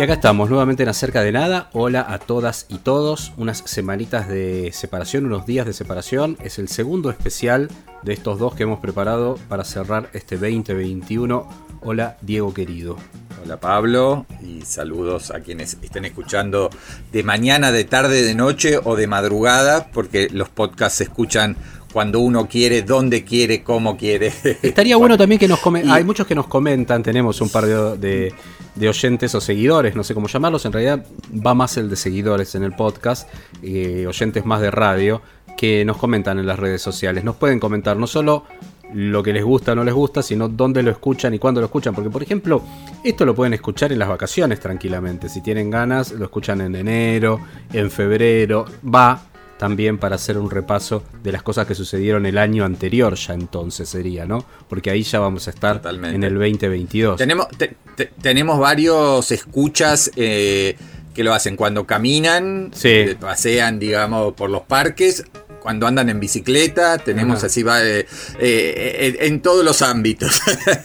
Y acá estamos, nuevamente en Acerca de Nada. Hola a todas y todos. Unas semanitas de separación, unos días de separación. Es el segundo especial de estos dos que hemos preparado para cerrar este 2021. Hola, Diego querido. Hola Pablo y saludos a quienes estén escuchando de mañana, de tarde, de noche o de madrugada, porque los podcasts se escuchan cuando uno quiere, donde quiere, cómo quiere. Estaría bueno también que nos comenten. Hay muchos que nos comentan, tenemos un par de, de- de oyentes o seguidores, no sé cómo llamarlos. En realidad va más el de seguidores en el podcast, oyentes más de radio, que nos comentan en las redes sociales. Nos pueden comentar no solo lo que les gusta o no les gusta, sino dónde lo escuchan y cuándo lo escuchan. Porque, por ejemplo, esto lo pueden escuchar en las vacaciones tranquilamente. Si tienen ganas, lo escuchan en enero, en febrero. Va también para hacer un repaso de las cosas que sucedieron el año anterior, ya entonces sería, ¿no? Porque ahí ya vamos a estar Totalmente. en el 2022. Tenemos, te- te- tenemos varios escuchas eh, que lo hacen cuando caminan, Sí. eh, pasean, digamos, por los parques. Cuando andan en bicicleta, tenemos así va eh, eh, en, en todos los ámbitos.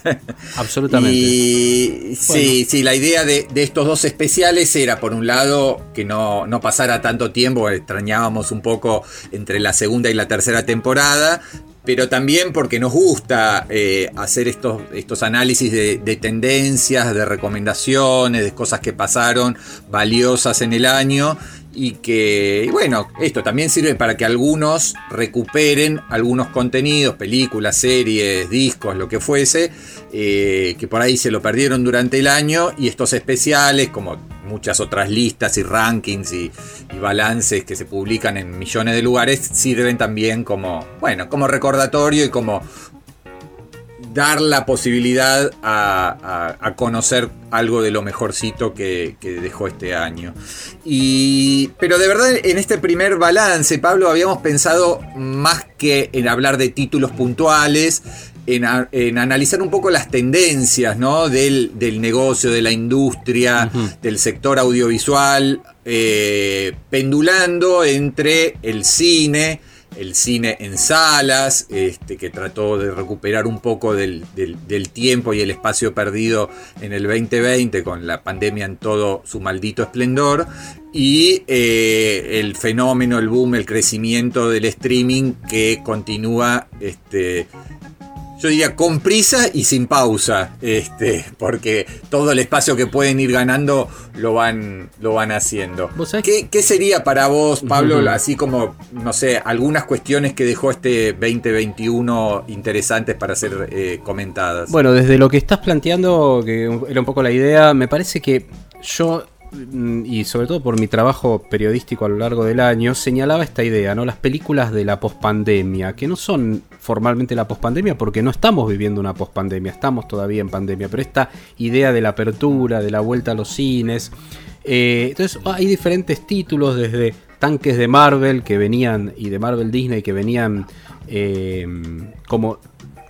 Absolutamente. Y sí, sí, la idea de, de estos dos especiales era, por un lado, que no, no pasara tanto tiempo, extrañábamos un poco entre la segunda y la tercera temporada, pero también porque nos gusta eh, hacer estos, estos análisis de, de tendencias, de recomendaciones, de cosas que pasaron valiosas en el año. Y que, y bueno, esto también sirve para que algunos recuperen algunos contenidos, películas, series, discos, lo que fuese, eh, que por ahí se lo perdieron durante el año y estos especiales, como muchas otras listas y rankings y, y balances que se publican en millones de lugares, sirven también como, bueno, como recordatorio y como dar la posibilidad a, a- a conocer algo de lo mejorcito que, que dejó este año. Y, pero de verdad, en este primer balance, Pablo, habíamos pensado más que en hablar de títulos puntuales, en, a- en analizar un poco las tendencias ¿no? del, del negocio, de la industria, del sector audiovisual, eh, pendulando entre el cine, el cine en salas, este, que trató de recuperar un poco del, tiempo y el espacio perdido en el 2020 con la pandemia en todo su maldito esplendor, y eh, el fenómeno, el boom, el crecimiento del streaming que continúa este, yo diría con prisa y sin pausa, este, porque todo el espacio que pueden ir ganando lo van, lo van haciendo. ¿Vos sabés ¿Qué, qué sería para vos, Pablo, así como, no sé, algunas cuestiones que dejó este 2021 interesantes para ser eh, comentadas? Bueno, desde lo que estás planteando, que era un poco la idea, me parece que yo, y sobre todo por mi trabajo periodístico a lo largo del año, señalaba esta idea, ¿no? Las películas de la pospandemia, que no son formalmente la pospandemia porque no estamos viviendo una pospandemia, estamos todavía en pandemia, pero esta idea de la apertura, de la vuelta a los cines. eh, entonces hay diferentes títulos desde tanques de Marvel que venían y de Marvel Disney que venían eh, como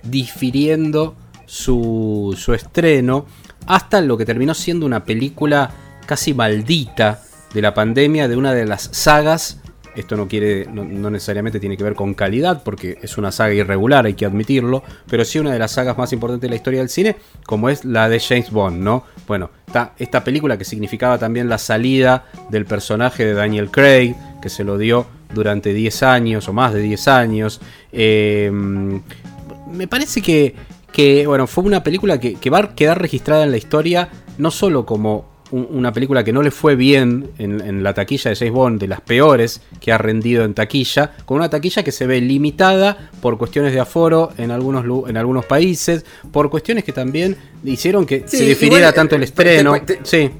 difiriendo su estreno hasta lo que terminó siendo una película casi maldita de la pandemia de una de las sagas. Esto no quiere, no, necesariamente tiene que ver con calidad, porque es una saga irregular, hay que admitirlo, pero sí una de las sagas más importantes de la historia del cine, como es la de James Bond, ¿no? Bueno, esta película que significaba también la salida del personaje de Daniel Craig, que se lo dio durante 10 años o más de 10 años. Eh, me parece que, que, bueno, fue una película que, que va a quedar registrada en la historia, no solo como un- una película que no le fue bien en, en la taquilla de James Bond, de las peores que ha rendido en taquilla, con una taquilla que se ve limitada por cuestiones de aforo en algunos, en algunos países, por cuestiones que también hicieron que Sí, se difiriera igual, tanto el eh, estreno. te- te- sí.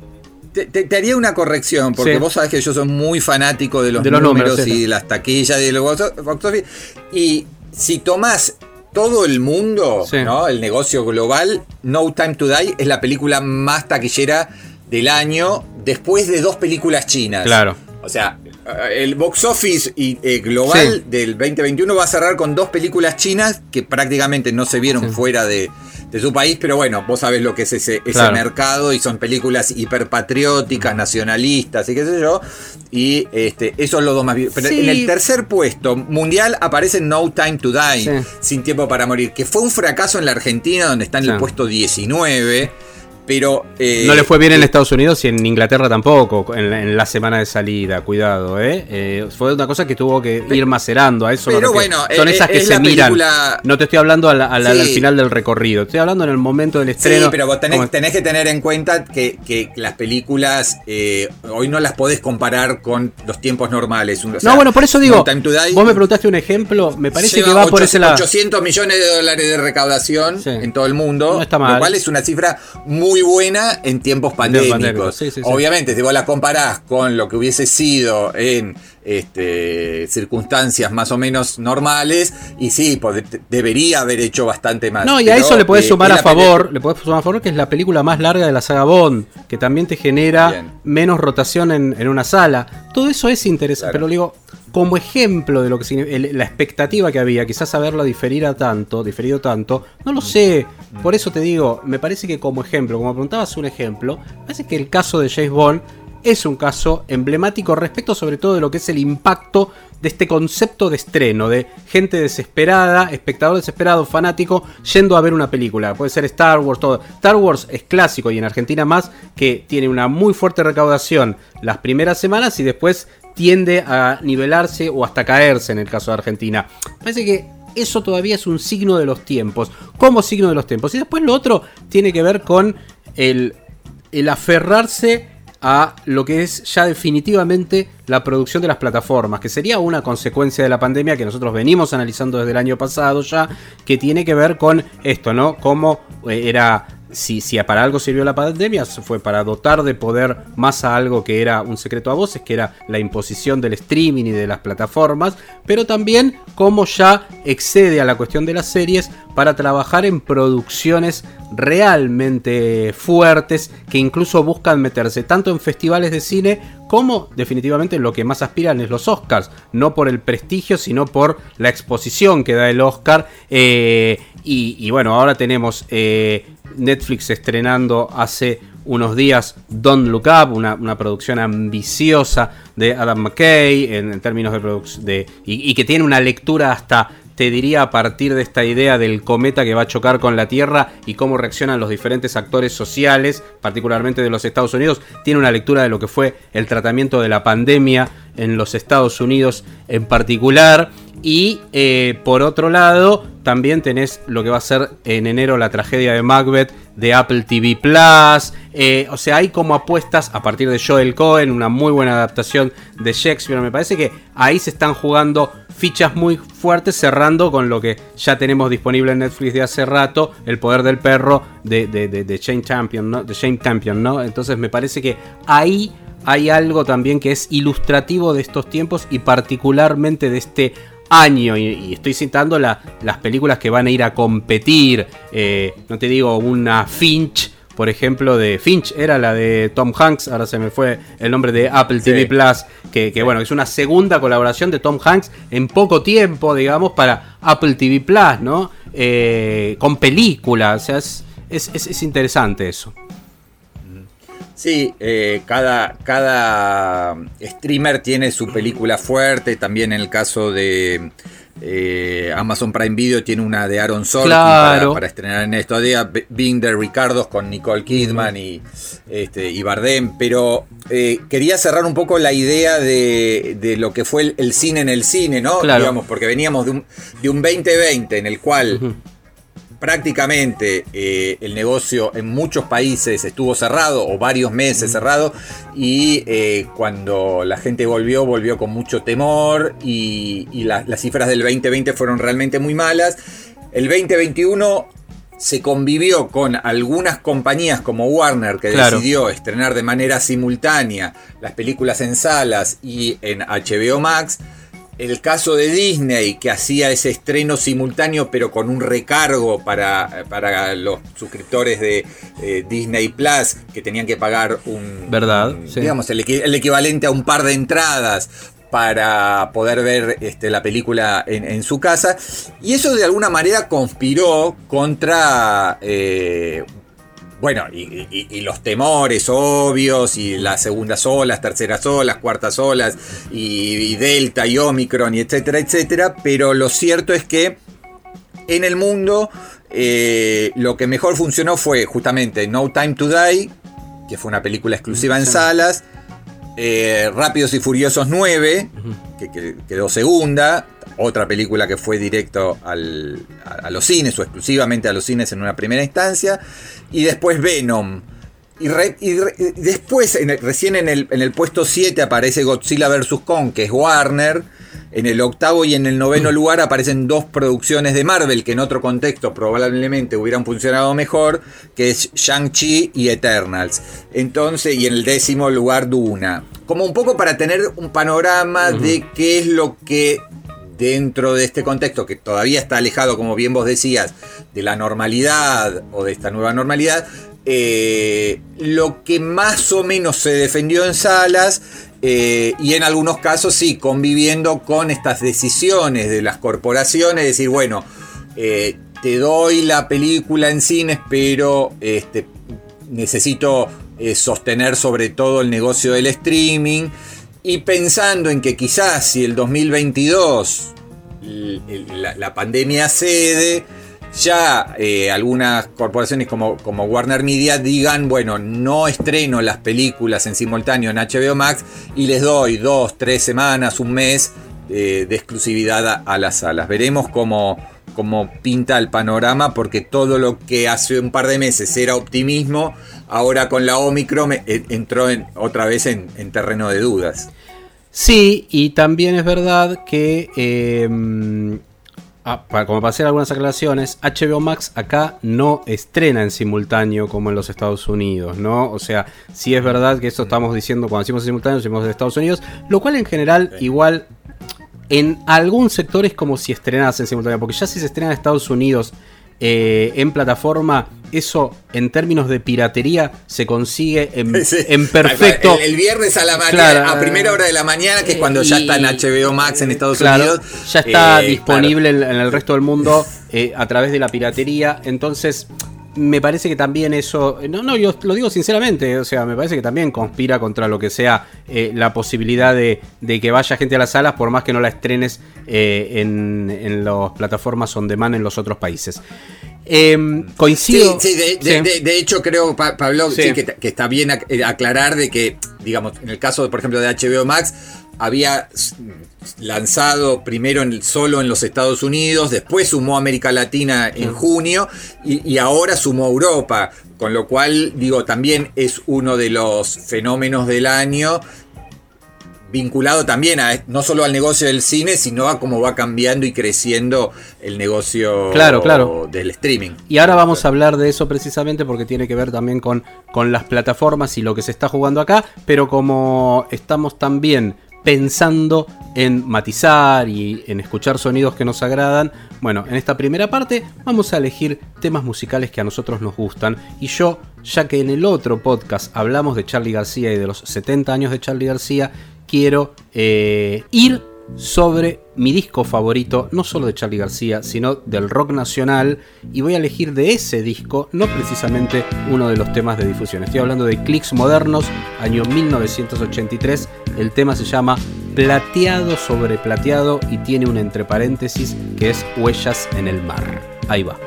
Te, haría una corrección, porque Sí. vos sabés que yo soy muy fanático de los, De los números, y de las taquillas y de los box box office. Y si tomás todo el mundo, Sí. ¿no? El negocio global, No Time to Die es la película más taquillera del año después de dos películas chinas. Claro. O sea, eh, el box office y, eh, global Sí. del 2021 va a cerrar con dos películas chinas que prácticamente no se vieron Sí. fuera de, de su país, pero bueno, vos sabés lo que es ese, ese Claro. mercado y son películas hiperpatrióticas, nacionalistas y qué sé yo. Y este, esos son los dos más Pero Sí. en el tercer puesto mundial aparece No Time to Die, Sí. Sin Tiempo para Morir, que fue un fracaso en la Argentina donde está en el puesto 19. Pero eh, No le fue bien en Estados Unidos y en Inglaterra tampoco, en la, en la semana de salida, cuidado, ¿eh? Eh, Fue una cosa que tuvo que ir macerando, a eso pero bueno, Son eh, esas que es se miran. película- No te estoy hablando al, al- al Sí. final del recorrido, estoy hablando en el momento del estreno. Sí, pero vos tenés, que tener en cuenta que, que las películas eh, hoy no las podés comparar con los tiempos normales. O sea, no, bueno, por eso digo, vos me preguntaste un ejemplo, me parece que va por ese lado. 800 millones de dólares de recaudación Sí. en todo el mundo, No está mal. lo cual es una cifra muy buena en tiempos pandémicos. sí. Obviamente, si vos la comparás con lo que hubiese sido en este, circunstancias más o menos normales, y sí, debería haber hecho bastante más. No, y a eso le podés eh, sumar a favor, le podés sumar a favor que es la película más larga de la saga Bond, que también te genera Bien. menos rotación en, en una sala. Todo eso es interesante, Claro. pero digo, como ejemplo de lo que la expectativa que había, quizás haberla diferido tanto, diferido tanto, no lo sé. Por eso te digo, me parece que como ejemplo, como preguntabas un ejemplo, parece que el caso de James Bond es un caso emblemático respecto sobre todo de lo que es el impacto de este concepto de estreno, de gente desesperada, espectador desesperado, fanático, yendo a ver una película. Puede ser Star Wars, todo. Star Wars es clásico y en Argentina más, que tiene una muy fuerte recaudación las primeras semanas y después tiende a nivelarse o hasta caerse en el caso de Argentina. Parece que eso todavía es un signo de los tiempos, como signo de los tiempos. Y después lo otro tiene que ver con el, el aferrarse a lo que es ya definitivamente la producción de las plataformas, que sería una consecuencia de la pandemia que nosotros venimos analizando desde el año pasado ya, que tiene que ver con esto, ¿no? Cómo eh, era si, si para algo sirvió la pandemia, fue para dotar de poder más a algo que era un secreto a voces, que era la imposición del streaming y de las plataformas, pero también cómo ya excede a la cuestión de las series para trabajar en producciones realmente fuertes que incluso buscan meterse tanto en festivales de cine como definitivamente lo que más aspiran es los Oscars, no por el prestigio, sino por la exposición que da el Oscar. eh, y, bueno, ahora tenemos eh, Netflix estrenando hace unos días Don't Look Up, una, una producción ambiciosa de Adam McKay en, términos de y que tiene una lectura hasta te diría a partir de esta idea del cometa que va a chocar con la Tierra y cómo reaccionan los diferentes actores sociales, particularmente de los Estados Unidos, tiene una lectura de lo que fue el tratamiento de la pandemia en los Estados Unidos en particular. Y eh, por otro lado, también tenés lo que va a ser en enero la tragedia de Macbeth de Apple TV Plus. Eh, o sea, hay como apuestas a partir de Joel Cohen, una muy buena adaptación de Shakespeare. Me parece que ahí se están jugando fichas muy fuertes, cerrando con lo que ya tenemos disponible en Netflix de hace rato, El Poder del Perro de, de, de, Campion, ¿no? De Shane Campion, ¿no? Entonces me parece que ahí hay algo también que es ilustrativo de estos tiempos y particularmente de este año. Y, y estoy citando la- las películas que van a ir a competir. Eh, no te digo una Finch. Por ejemplo, de Finch era la de Tom Hanks, ahora se me fue el nombre de Apple TV Sí. Plus, que, que, bueno, es una segunda colaboración de Tom Hanks en poco tiempo, digamos, para Apple TV Plus, ¿no? Eh, con película, o sea, es, es, es- es interesante eso. Sí, eh, cada, cada streamer tiene su película fuerte. También en el caso de eh, Amazon Prime Video tiene una de Aaron Sorkin Claro. para, para estrenar en estos días. Being the Ricardos con Nicole Kidman y, este, y Bardem. Pero eh, quería cerrar un poco la idea de, de lo que fue el, el cine en el cine, ¿no? Claro. Digamos, porque veníamos de un, de un 2020 en el cual prácticamente eh, el negocio en muchos países estuvo cerrado o varios meses cerrado y eh, cuando la gente volvió, volvió con mucho temor y, y la- las cifras del 2020 fueron realmente muy malas. El 2021 se convivió con algunas compañías como Warner que Claro. decidió estrenar de manera simultánea las películas en salas y en HBO Max el caso de Disney, que hacía ese estreno simultáneo, pero con un recargo para, para los suscriptores de eh, Disney Plus, que tenían que pagar un. ¿Verdad? Digamos, el, equivalente a un par de entradas para poder ver este, la película en, su casa. Y eso de alguna manera conspiró contra eh, bueno, y, los temores obvios, y las segundas olas, terceras olas, cuartas olas, y, Delta y Omicron, y etcétera, etcétera. Pero lo cierto es que en el mundo eh, lo que mejor funcionó fue justamente No Time to Die, que fue una película exclusiva en salas. Eh, Rápidos y Furiosos 9, que, quedó segunda, otra película que fue directo a, los cines o exclusivamente a los cines en una primera instancia, y después Venom. Y, después, recién en el, en el puesto 7 aparece Godzilla vs. Kong, que es Warner. En el octavo y en el noveno lugar aparecen dos producciones de Marvel que en otro contexto probablemente hubieran funcionado mejor, que es Shang-Chi y Eternals. Entonces, y en el décimo lugar Duna. Como un poco para tener un panorama de qué es lo que dentro de este contexto que todavía está alejado, como bien vos decías, de la normalidad o de esta nueva normalidad, eh, lo que más o menos se defendió en salas eh, y en algunos casos sí, conviviendo con estas decisiones de las corporaciones, decir, bueno, eh, te doy la película en cines, pero este, necesito sostener sobre todo el negocio del streaming y pensando en que quizás si el 2022 la, pandemia cede, ya eh, algunas corporaciones como, como, Warner Media digan, bueno, no estreno las películas en simultáneo en HBO Max y les doy dos, tres semanas, un mes eh, de exclusividad a, las salas. Veremos cómo, cómo, pinta el panorama porque todo lo que hace un par de meses era optimismo, ahora con la Omicron eh, entró en, otra vez en terreno de dudas. Sí, y también es verdad que, em, ah, para, como para hacer algunas aclaraciones, HBO Max acá no estrena en simultáneo como en los Estados Unidos, ¿no? O sea, sí es verdad que esto estamos diciendo cuando decimos en simultáneo, decimos de Estados Unidos, lo cual en general igual en algún sector es como si estrenas en simultáneo, porque ya si se estrena en Estados Unidos eh, en plataforma, eso en términos de piratería se consigue en, perfecto. El, viernes a la mañana, a primera hora de la mañana, que es cuando ya está en HBO Max en Estados Unidos. Ya está eh, disponible en, el resto del mundo eh, a través de la piratería. Entonces, me parece que también eso, no, no, yo lo digo sinceramente, o sea, me parece que también conspira contra lo que sea eh, la posibilidad de, que vaya gente a las salas, por más que no la estrenes eh, en, en las plataformas on demand en los otros países. Em, coincido. Sí, de, hecho creo, Pablo, que, está bien aclarar de que, digamos, en el caso, por ejemplo, de HBO Max, había lanzado primero en, solo en los Estados Unidos, después sumó América Latina en junio y, ahora sumó Europa, con lo cual digo, también es uno de los fenómenos del año vinculado también a no solo al negocio del cine, sino a cómo va cambiando y creciendo el negocio claro, claro. del streaming. Y ahora vamos a hablar de eso precisamente porque tiene que ver también con, con las plataformas y lo que se está jugando acá, pero como estamos también pensando en matizar y en escuchar sonidos que nos agradan. Bueno, en esta primera parte vamos a elegir temas musicales que a nosotros nos gustan. Y yo, ya que en el otro podcast hablamos de Charlie García y de los 70 años de Charlie García, quiero eh, ir sobre mi disco favorito, no solo de Charlie García, sino del rock nacional, y voy a elegir de ese disco, no precisamente uno de los temas de difusión. Estoy hablando de Clicks Modernos, año 1983. El tema se llama Plateado sobre Plateado y tiene un entre paréntesis que es Huellas en el Mar. Ahí va.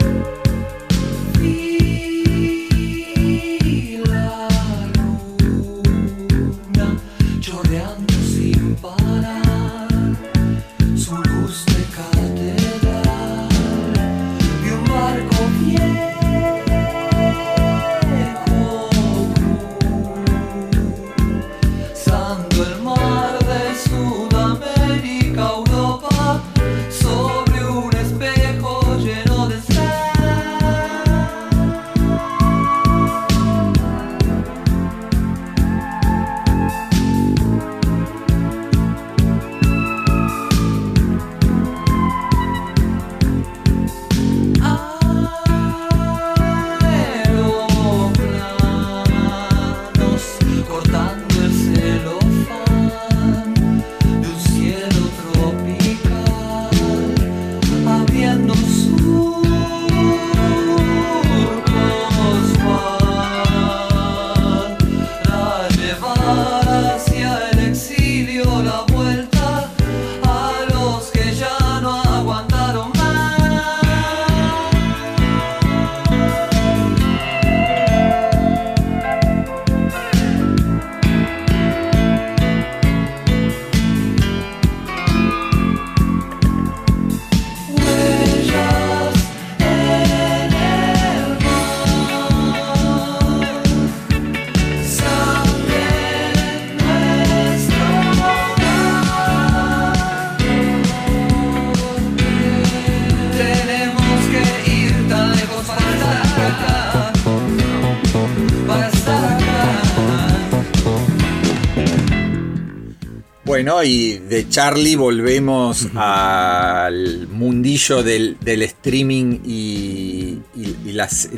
Bueno, y de Charlie volvemos al mundillo del, streaming y, las,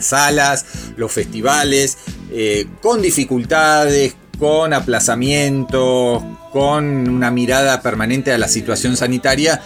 salas, los festivales, eh, con dificultades, con aplazamientos, con una mirada permanente a la situación sanitaria,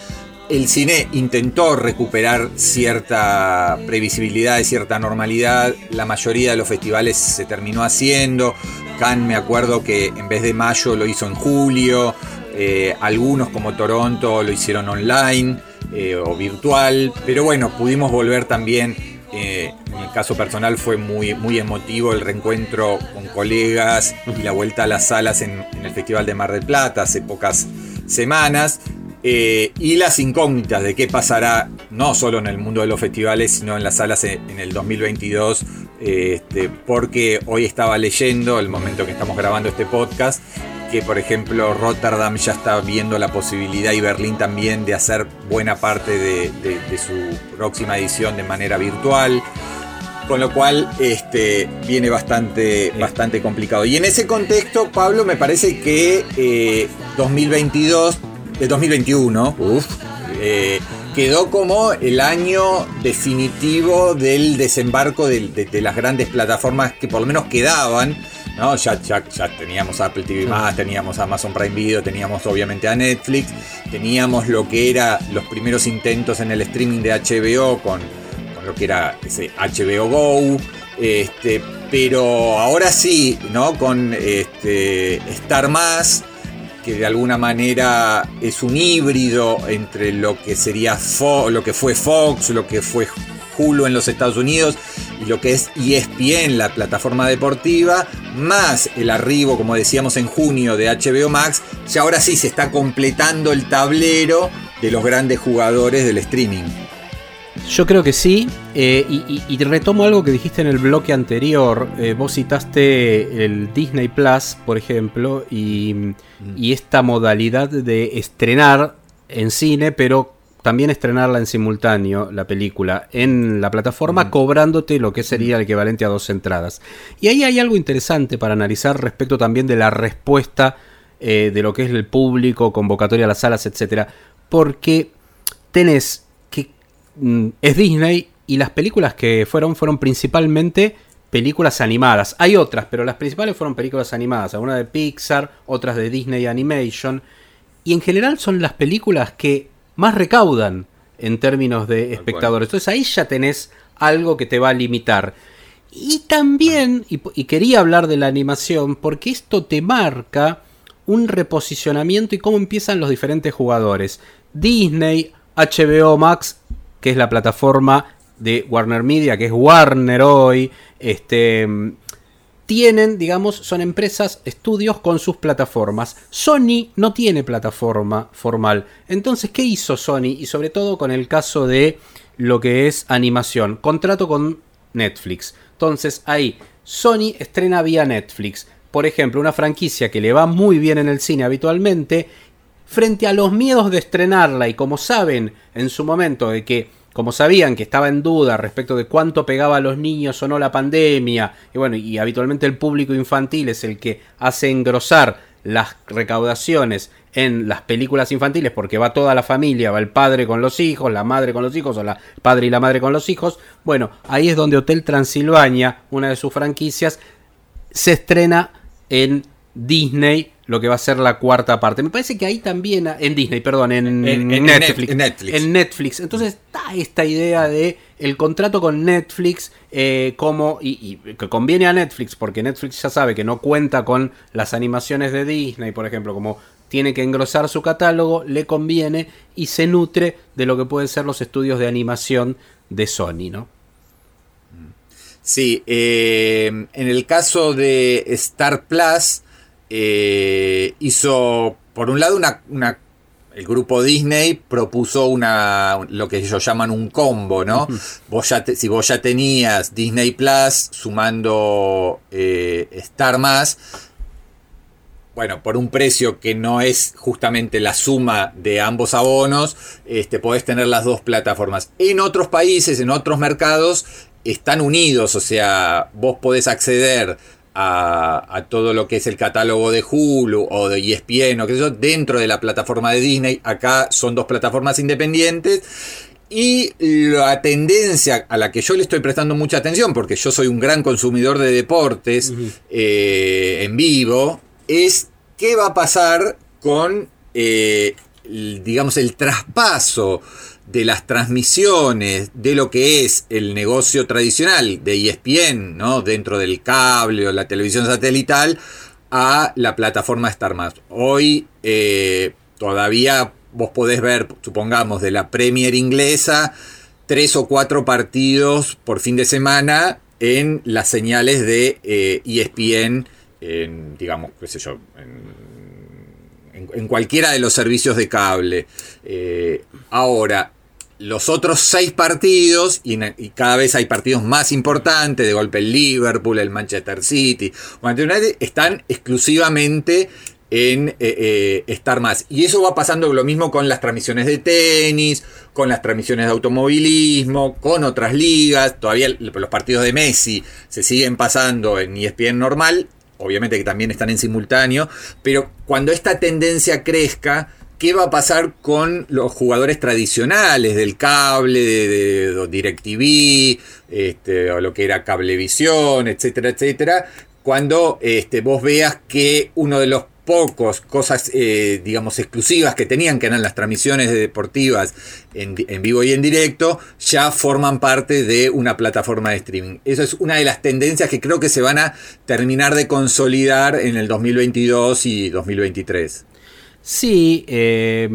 el cine intentó recuperar cierta previsibilidad y cierta normalidad. La mayoría de los festivales se terminó haciendo. Cannes me acuerdo que en vez de mayo lo hizo en julio. Eh, algunos como Toronto lo hicieron online eh, o virtual. Pero bueno, pudimos volver también. Eh, en mi caso personal fue muy, muy emotivo el reencuentro con colegas y la vuelta a las salas en el Festival de Mar del Plata hace pocas semanas. Y las incógnitas de qué pasará no solo en el mundo de los festivales, sino en las salas en, el 2022, este, porque hoy estaba leyendo, el momento que estamos grabando este podcast, que por ejemplo Rotterdam ya está viendo la posibilidad y Berlín también de hacer buena parte de, su próxima edición de manera virtual. Con lo cual este, viene bastante, bastante complicado. Y en ese contexto, Pablo, me parece que 2022 eh, de 2021, eh, quedó como el año definitivo del desembarco de, las grandes plataformas que por lo menos quedaban. ¿no? Ya, ya, teníamos Apple TV, teníamos Amazon Prime Video, teníamos obviamente a Netflix, teníamos lo que era los primeros intentos en el streaming de HBO con, lo que era ese HBO Go. Este, pero ahora sí, ¿no? Con este, Star Más que de alguna manera es un híbrido entre lo que sería lo que fue Fox, lo que fue Hulu en los Estados Unidos y lo que es ESPN, la plataforma deportiva, más el arribo, como decíamos en junio, de HBO Max, y ahora sí se está completando el tablero de los grandes jugadores del streaming. Yo creo que sí, eh, y, retomo algo que dijiste en el bloque anterior. Eh, vos citaste el Disney Plus, por ejemplo, y, mm. y, esta modalidad de estrenar en cine, pero también estrenarla en simultáneo, la película, en la plataforma, mm. cobrándote lo que sería el equivalente a dos entradas. Y ahí hay algo interesante para analizar respecto también de la respuesta eh, de lo que es el público, convocatoria a las salas, etc. Porque tenés Mm, es Disney y las películas que fueron fueron principalmente películas animadas. Hay otras, pero las principales fueron películas animadas, algunas de Pixar, otras de Disney Animation. Y en general son las películas que más recaudan en términos de espectadores. Entonces ahí ya tenés algo que te va a limitar. Y también, y, y, quería hablar de la animación, porque esto te marca un reposicionamiento y cómo empiezan los diferentes jugadores. Disney, HBO Max que es la plataforma de Warner Media, que es Warner hoy, este, tienen, digamos, son empresas, estudios con sus plataformas. Sony no tiene plataforma formal. Entonces, ¿qué hizo Sony? Y sobre todo con el caso de lo que es animación. Contrato con Netflix. Entonces, ahí, Sony estrena vía Netflix. Por ejemplo, una franquicia que le va muy bien en el cine habitualmente frente a los miedos de estrenarla y como saben en su momento de que como sabían que estaba en duda respecto de cuánto pegaba a los niños o no la pandemia, y bueno, y habitualmente el público infantil es el que hace engrosar las recaudaciones en las películas infantiles porque va toda la familia, va el padre con los hijos, la madre con los hijos o la padre y la madre con los hijos. Bueno, ahí es donde Hotel Transilvania, una de sus franquicias, se estrena en Disney lo que va a ser la cuarta parte. Me parece que ahí también, en Disney, perdón, en, Netflix, en, Netflix, Entonces está esta idea de el contrato con Netflix eh, como y, que conviene a Netflix porque Netflix ya sabe que no cuenta con las animaciones de Disney, por ejemplo, como tiene que engrosar su catálogo, le conviene y se nutre de lo que pueden ser los estudios de animación de Sony, ¿no? Sí, eh, en el caso de Star Plus, eh, hizo, por un lado, una, el grupo Disney propuso una, lo que ellos llaman un combo, ¿no? vos ya si vos ya tenías Disney Plus sumando eh, Star más, bueno, por un precio que no es justamente la suma de ambos abonos, este, podés tener las dos plataformas. En otros países, en otros mercados, están unidos, o sea, vos podés acceder a, todo lo que es el catálogo de Hulu o de ESPN o qué sé yo, dentro de la plataforma de Disney. Acá son dos plataformas independientes. Y la tendencia a la que yo le estoy prestando mucha atención, porque yo soy un gran consumidor de deportes eh, en vivo, es qué va a pasar con, eh, digamos, el traspaso de las transmisiones de lo que es el negocio tradicional de ESPN, ¿no? dentro del cable o la televisión satelital, a la plataforma Star Hoy eh, todavía vos podés ver, supongamos, de la Premier inglesa, tres o cuatro partidos por fin de semana en las señales de ESPN, eh, e en, digamos, qué sé yo, en, cualquiera de los servicios de cable. Eh, ahora, los otros seis partidos, y, cada vez hay partidos más importantes, de golpe el Liverpool, el Manchester City, están exclusivamente en eh, eh, estar más. Y eso va pasando lo mismo con las transmisiones de tenis, con las transmisiones de automovilismo, con otras ligas. Todavía los partidos de Messi se siguen pasando en ESPN normal, obviamente que también están en simultáneo, pero cuando esta tendencia crezca, qué va a pasar con los jugadores tradicionales del cable, de, DirecTV, este, o lo que era Cablevisión, etcétera, etcétera, cuando este, vos veas que uno de los pocos cosas, eh, digamos, exclusivas que tenían, que eran las transmisiones deportivas en, en, vivo y en directo, ya forman parte de una plataforma de streaming. Eso es una de las tendencias que creo que se van a terminar de consolidar en el 2022 y 2023. Sí, eh,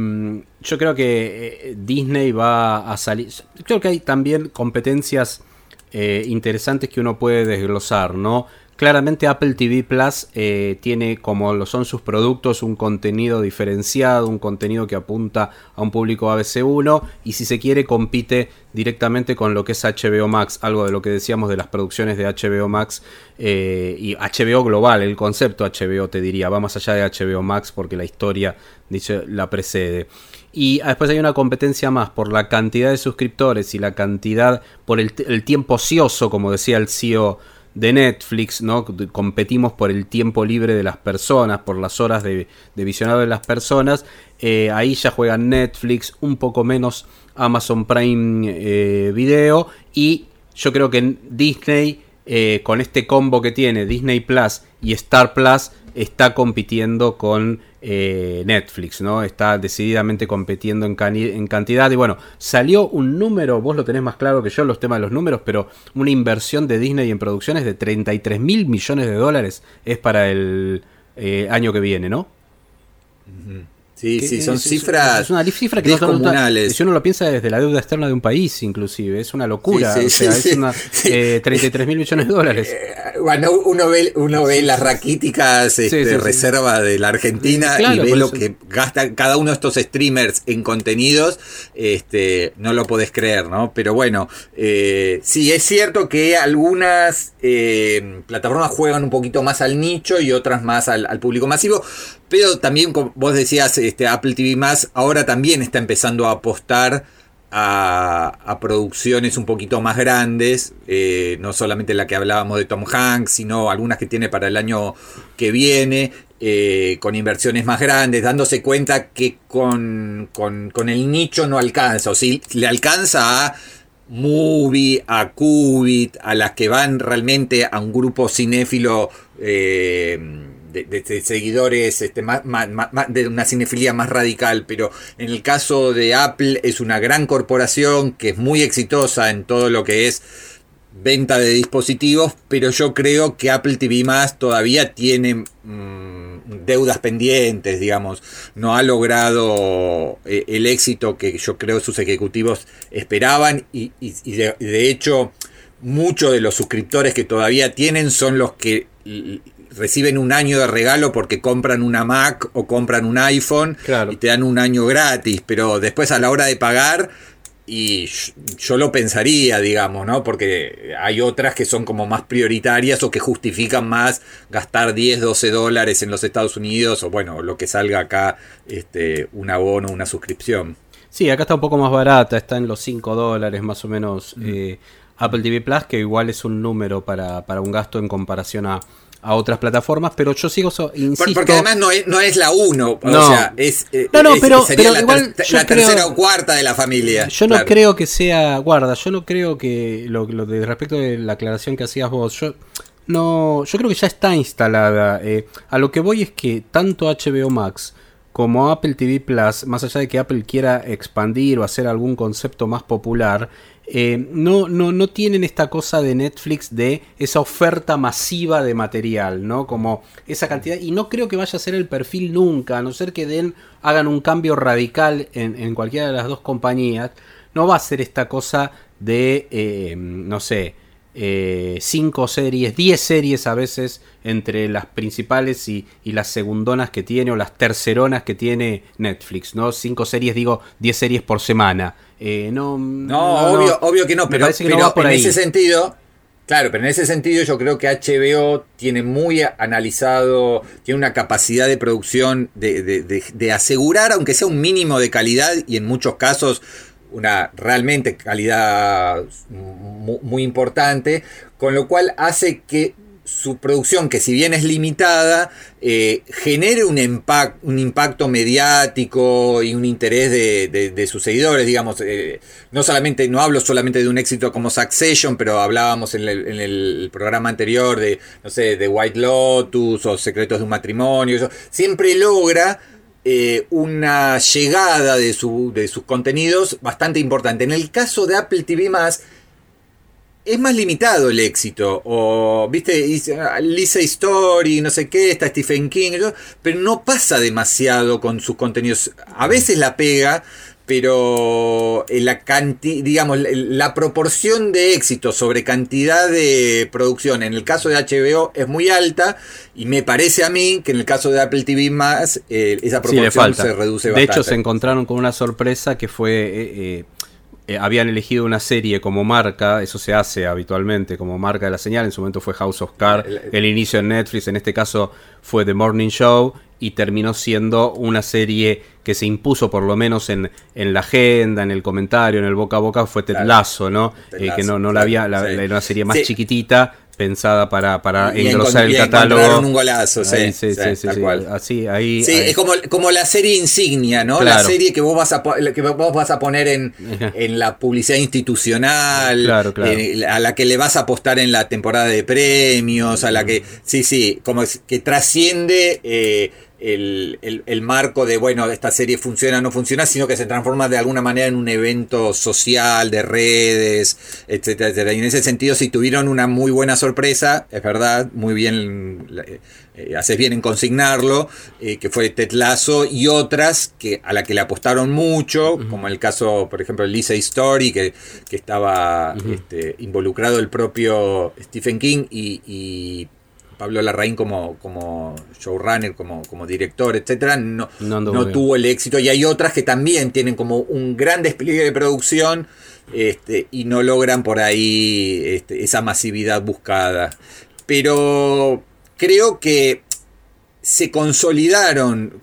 yo creo que eh, Disney va a salir. Creo que hay también competencias eh, interesantes que uno puede desglosar, ¿no? Claramente Apple TV Plus eh, tiene, como lo son sus productos, un contenido diferenciado, un contenido que apunta a un público ABC1 y si se quiere compite directamente con lo que es HBO Max, algo de lo que decíamos de las producciones de HBO Max eh, y HBO global, el concepto HBO te diría, va más allá de HBO Max porque la historia dice, la precede. Y después hay una competencia más por la cantidad de suscriptores y la cantidad, por el, el tiempo ocioso, como decía el CEO de Netflix, ¿no? Competimos por el tiempo libre de las personas, por las horas de, visionado de las personas. Eh, ahí ya juegan Netflix, un poco menos Amazon Prime eh, Video. Y yo creo que Disney, eh, con este combo que tiene Disney Plus y Star Plus, está compitiendo con eh, Netflix, ¿no? Está decididamente compitiendo en, cantidad. Y bueno, salió un número, vos lo tenés más claro que yo, los temas de los números, pero una inversión de Disney en producciones de 33 mil millones de dólares es para el eh, año que viene, ¿no? Sí, sí, son cifras. Es una cifra que no si uno lo piensa desde la deuda externa de un país, inclusive, es una locura. o sea, es una, 33 eh, mil millones de dólares. Eh, bueno, uno ve, uno ve las raquíticas este, reserva de la Argentina y ve lo que gasta cada uno de estos streamers en contenidos. Este, no lo podés creer, ¿no? Pero bueno, eh, sí, es cierto que algunas eh, plataformas juegan un poquito más al nicho y otras más al, al público masivo. Pero también, como vos decías, este, Apple TV Más ahora también está empezando a apostar a, producciones un poquito más grandes, eh, no solamente la que hablábamos de Tom Hanks, sino algunas que tiene para el año que viene, eh, con inversiones más grandes, dándose cuenta que con, con, el nicho no alcanza, o si le alcanza a Movie, a Qubit, a las que van realmente a un grupo cinéfilo. Eh, de, seguidores este, de una cinefilia más radical, pero en el caso de Apple es una gran corporación que es muy exitosa en todo lo que es venta de dispositivos, pero yo creo que Apple TV Más todavía tiene mm, deudas pendientes, digamos, no ha logrado eh, el éxito que yo creo sus ejecutivos esperaban y, de hecho muchos de los suscriptores que todavía tienen son los que reciben un año de regalo porque compran una Mac o compran un iPhone y te dan un año gratis, pero después a la hora de pagar, y yo lo pensaría, digamos, ¿no? Porque hay otras que son como más prioritarias o que justifican más gastar 10, 12 dólares en los Estados Unidos o bueno, lo que salga acá, este, un abono, una suscripción. Sí, acá está un poco más barata, está en los 5 dólares más o menos. Mm. Eh, Apple TV Plus, que igual es un número para, para un gasto en comparación a, a otras plataformas, pero yo sigo, so, insisto... Porque además no es, no es la uno, No. o sea, es, eh, No, no, es- pero- sería pero la, igual ter- yo la creo- tercera o cuarta de la familia. Yo no Claro. creo que sea, guarda, yo no creo que lo, lo de respecto de la aclaración que hacías vos, yo no, yo creo que ya está instalada. eh, a lo que voy es que tanto HBO Max como Apple TV Plus, más allá de que Apple quiera expandir o hacer algún concepto más popular, eh, no, no, no tienen esta cosa de Netflix de esa oferta masiva de material, ¿no? Como esa cantidad. Y no creo que vaya a ser el perfil nunca, a no ser que den, hagan un cambio radical en, en cualquiera de las dos compañías. No va a ser esta cosa de, eh, no sé, eh, cinco series, 10 series a veces entre las principales y, y las segundonas que tiene o las terceronas que tiene Netflix, ¿no? Cinco series, digo, 10 series por semana. Eh, no, No, obvio, obvio que no, pero, que por en ahí. ese sentido, claro, pero en ese sentido yo creo que HBO tiene muy analizado, tiene una capacidad de producción de, de- de- de asegurar, aunque sea un mínimo de calidad y en muchos casos una realmente calidad mu- muy, importante, con lo cual hace que su producción, que si bien es limitada, eh, genere un, un impacto mediático y un interés de, de- sus seguidores, digamos, eh, no solamente, no hablo solamente de un éxito como Succession, pero hablábamos en el, en el programa anterior de, no sé, de White Lotus o Secretos de un matrimonio, siempre logra eh, una llegada de, su, de sus contenidos bastante importante. En el caso de Apple TV es más limitado el éxito. O, viste, Is- Lisa Story, no sé qué, está Stephen King, pero no pasa demasiado con sus contenidos. A veces la pega, pero en la canti digamos, la- proporción de éxito sobre cantidad de producción en el caso de HBO es muy alta y me parece a mí que en el caso de Apple TV más eh, esa proporción se reduce de bastante. hecho, se encontraron con una sorpresa que fue. eh, eh, eh, habían elegido una serie como marca, eso se hace habitualmente como marca de la señal. En su momento fue House of Cards, el inicio en Netflix, en este caso fue The Morning Show y terminó siendo una serie que se impuso por lo menos en, en la agenda, en el comentario, en el boca a boca, fue Ted. Lasso, ¿no? Ted Eh, que no, no claro, la había, la, sí. la- era una serie más Sí. chiquitita, pensada para, para Y engrosar el catálogo. un golazo, sí, Ahí, sí, sí, sí, sí, tal sí. cual. Así, ahí, Sí, ahí. es como, como la serie insignia, ¿no? La serie que vos vas a, que vos vas a poner en, en la publicidad institucional, Claro, claro. eh, a la que le vas a apostar en la temporada de premios, a la que, sí, sí, como es- que trasciende eh, el, el- el marco de, bueno, esta serie funciona o no funciona, sino que se transforma de alguna manera en un evento social, de redes, etcétera, etcétera. Y en ese sentido, si tuvieron una muy buena sorpresa, es verdad, muy bien, eh, haces bien en consignarlo, eh, que fue Ted Lasso, y otras que, a la que le apostaron mucho, como el caso, por ejemplo, de Lisa Story, que, que estaba este, involucrado el propio Stephen King y, y Pablo Larraín como, como showrunner, como, como director, etcétera, no, No tuvo el éxito. Y hay otras que también tienen como un gran despliegue de producción este, y no logran por ahí este, esa masividad buscada. Pero creo que se consolidaron,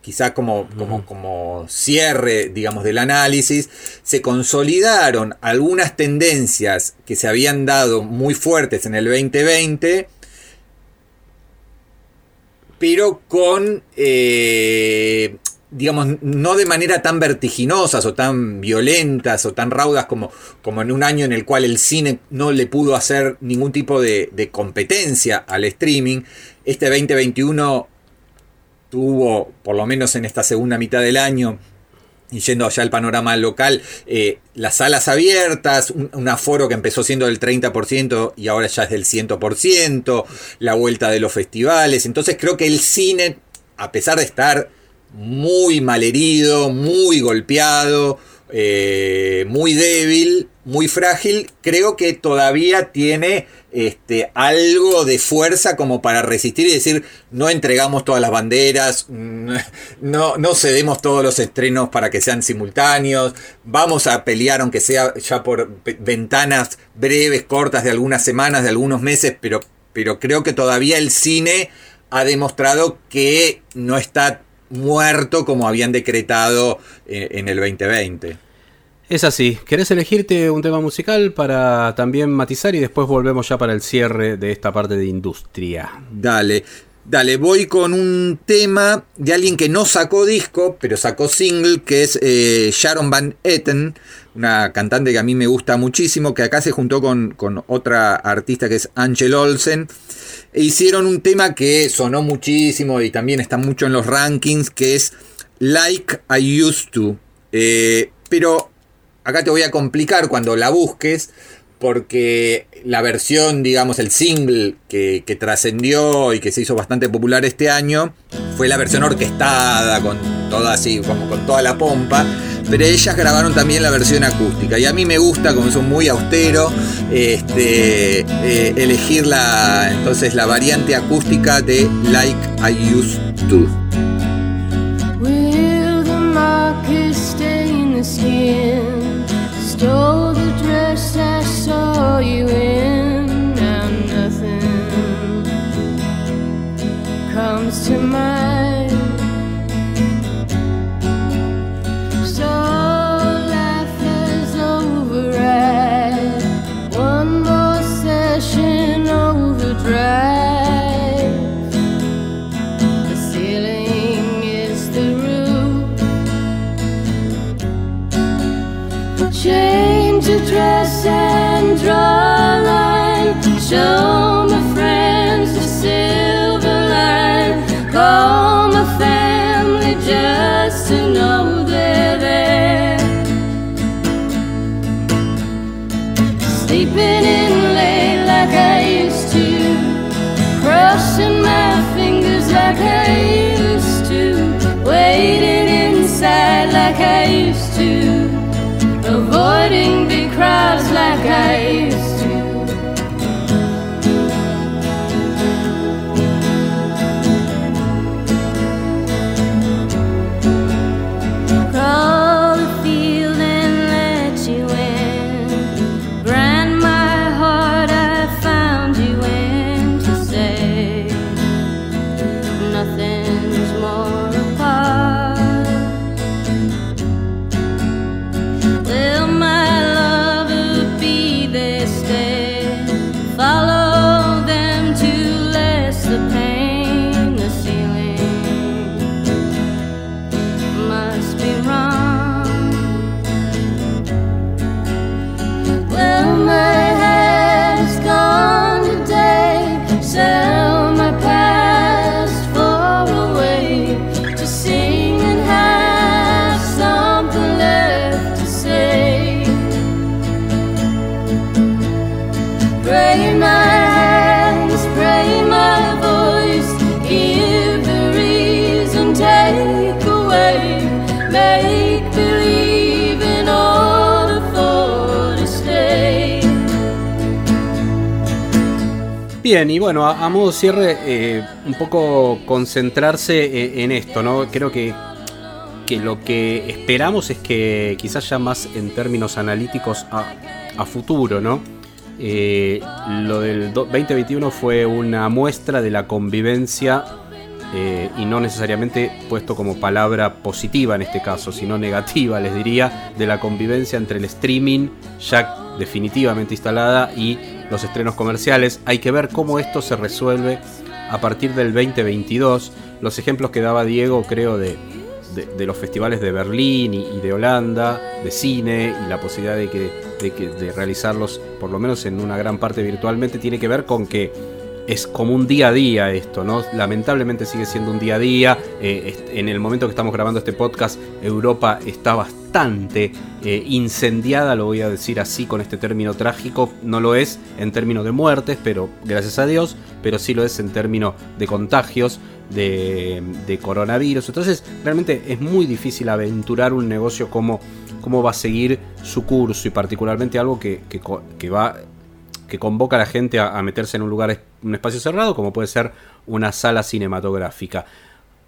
quizá como, como, como cierre, digamos, del análisis, se consolidaron algunas tendencias que se habían dado muy fuertes en el 2020, pero con, eh, digamos, no de manera tan vertiginosas o tan violentas o tan raudas como, como en un año en el cual el cine no le pudo hacer ningún tipo de, de competencia al streaming. Este 2021 tuvo, por lo menos en esta segunda mitad del año, y yendo allá al panorama local, eh, las salas abiertas, un, aforo que empezó siendo del 30% y ahora ya es del 100%, la vuelta de los festivales. Entonces creo que el cine, a pesar de estar muy malherido, muy golpeado, eh, muy débil, muy frágil, creo que todavía tiene este, algo de fuerza como para resistir y decir, no entregamos todas las banderas, no, no cedemos todos los estrenos para que sean simultáneos, vamos a pelear aunque sea ya por ventanas breves, cortas de algunas semanas, de algunos meses, pero, pero creo que todavía el cine ha demostrado que no está muerto como habían decretado en el 2020. Es así. ¿Querés elegirte un tema musical para también matizar y después volvemos ya para el cierre de esta parte de industria? Dale. Dale, voy con un tema de alguien que no sacó disco, pero sacó single, que es eh, Sharon Van Etten, una cantante que a mí me gusta muchísimo, que acá se juntó con, con otra artista que es Angel Olsen. E hicieron un tema que sonó muchísimo y también está mucho en los rankings, que es Like I Used to. Eh, pero acá te voy a complicar cuando la busques, porque la versión, digamos, el single que, trascendió y que se hizo bastante popular este año fue la versión orquestada, con toda así, como con toda la pompa. Pero ellas grabaron también la versión acústica. Y a mí me gusta, como son muy austero, este, eh, elegir la, entonces la variante acústica de Like I Used to. You in, Show my friends the silver line. Call my family just to know they're there. Sleeping in late like I used to. Crossing my fingers like I used to. Waiting inside like I used to. Avoiding big crowds like I Bien, y bueno, a, modo cierre, eh, un poco concentrarse eh, en esto, ¿no? Creo que, que lo que esperamos es que quizás ya más en términos analíticos a, futuro, ¿no? Eh, lo del 2021 fue una muestra de la convivencia y no necesariamente puesto como palabra positiva en este caso, sino negativa, les diría, de la convivencia entre el streaming ya definitivamente instalada y los estrenos comerciales. Hay que ver cómo esto se resuelve a partir del 2022. Los ejemplos que daba Diego, creo, de, de, los festivales de Berlín y, de Holanda, de cine y la posibilidad de, que, de, realizarlos, por lo menos en una gran parte virtualmente, tiene que ver con que es como un día a día esto, ¿no? Lamentablemente sigue siendo un día a día. Eh, en el momento que estamos grabando este podcast, Europa está bastante eh, incendiada, lo voy a decir así con este término trágico. No lo es en términos de muertes, pero gracias a Dios, pero sí lo es en términos de contagios. De, coronavirus. Entonces, realmente es muy difícil aventurar un negocio como cómo va a seguir su curso y particularmente algo que, que va que convoca a la gente a, meterse en un lugar, un espacio cerrado, como puede ser una sala cinematográfica.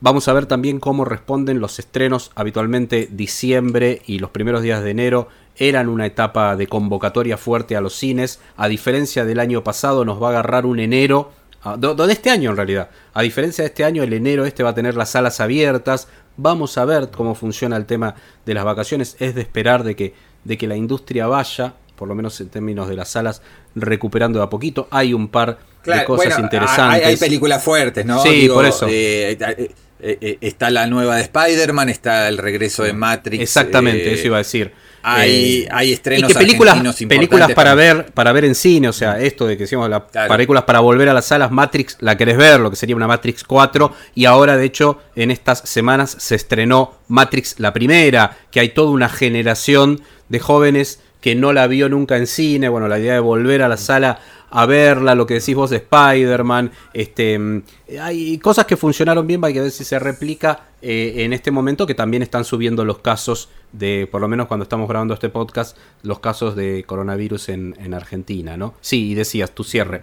Vamos a ver también cómo responden los estrenos. Habitualmente diciembre y los primeros días de enero eran una etapa de convocatoria fuerte a los cines. A diferencia del año pasado nos va a agarrar un enero, de este año en realidad. A diferencia de este año, el enero este va a tener las salas abiertas. Vamos a ver cómo funciona el tema de las vacaciones. Es de esperar de que de que la industria vaya, por lo menos en términos de las salas, recuperando de a poquito. Hay un par de cosas interesantes. Hay, películas fuertes, ¿no? Sí, por eso. Eh, eh, está la nueva de Spider-Man, está el regreso de Matrix. Exactamente, eso iba a decir. Hay, hay estrenos y que películas, películas para ver para ver en cine, o sea, esto de que decimos las películas para volver a las salas Matrix, la querés ver, lo que sería una Matrix 4 y ahora de hecho en estas semanas se estrenó Matrix la primera, que hay toda una generación de jóvenes que no la vio nunca en cine, bueno, la idea de volver a la sala a verla, lo que decís vos de Spider-Man. Este, mm, hay cosas que funcionaron bien, hay que ver si se replica eh, en este momento, que también están subiendo los casos de, por lo menos cuando estamos grabando este podcast, los casos de coronavirus en, en Argentina, ¿no? Sí, y decías, tu cierre.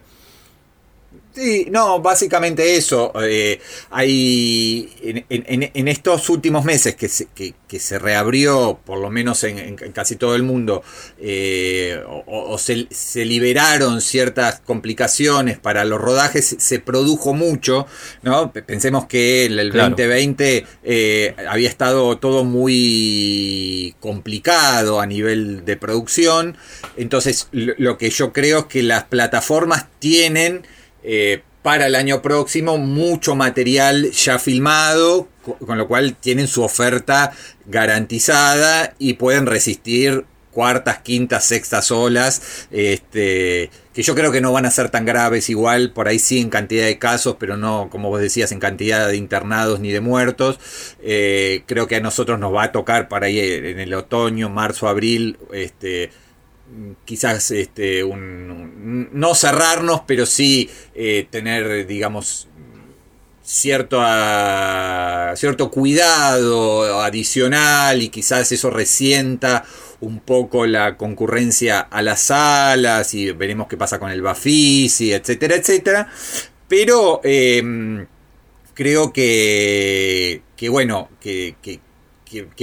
Sí, no, básicamente eso. Eh, hay en, estos últimos meses que se, que, se reabrió, por lo menos en, casi todo el mundo, eh, o, se, liberaron ciertas complicaciones para los rodajes, se produjo mucho, ¿no? Pensemos que el, 2020 eh, había estado todo muy complicado a nivel de producción. Entonces, lo que yo creo es que las plataformas tienen eh, para el año próximo mucho material ya filmado, con lo cual tienen su oferta garantizada y pueden resistir cuartas, quintas, sextas olas, este, que yo creo que no van a ser tan graves igual, por ahí sí en cantidad de casos, pero no, como vos decías, en cantidad de internados ni de muertos. Eh, creo que a nosotros nos va a tocar para ahí en el otoño, marzo, abril, este, quizás este, un, no cerrarnos, pero sí eh, tener, digamos, cierto, ah, cierto cuidado adicional y quizás eso resienta un poco la concurrencia a las salas y veremos qué pasa con el Bafisi, etcétera, etcétera. Pero em, creo que, que bueno, que,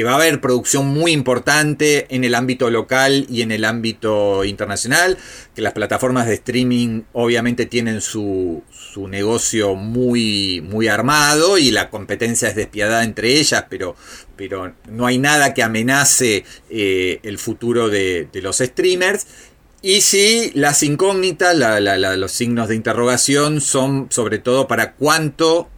va a haber producción muy importante en el ámbito local y en el ámbito internacional, que las plataformas de streaming obviamente tienen su, negocio muy, muy armado y la competencia es despiadada entre ellas, pero, pero no hay nada que amenace eh, el futuro de, los streamers. Y sí, las incógnitas, los signos de interrogación son sobre todo para cuánto,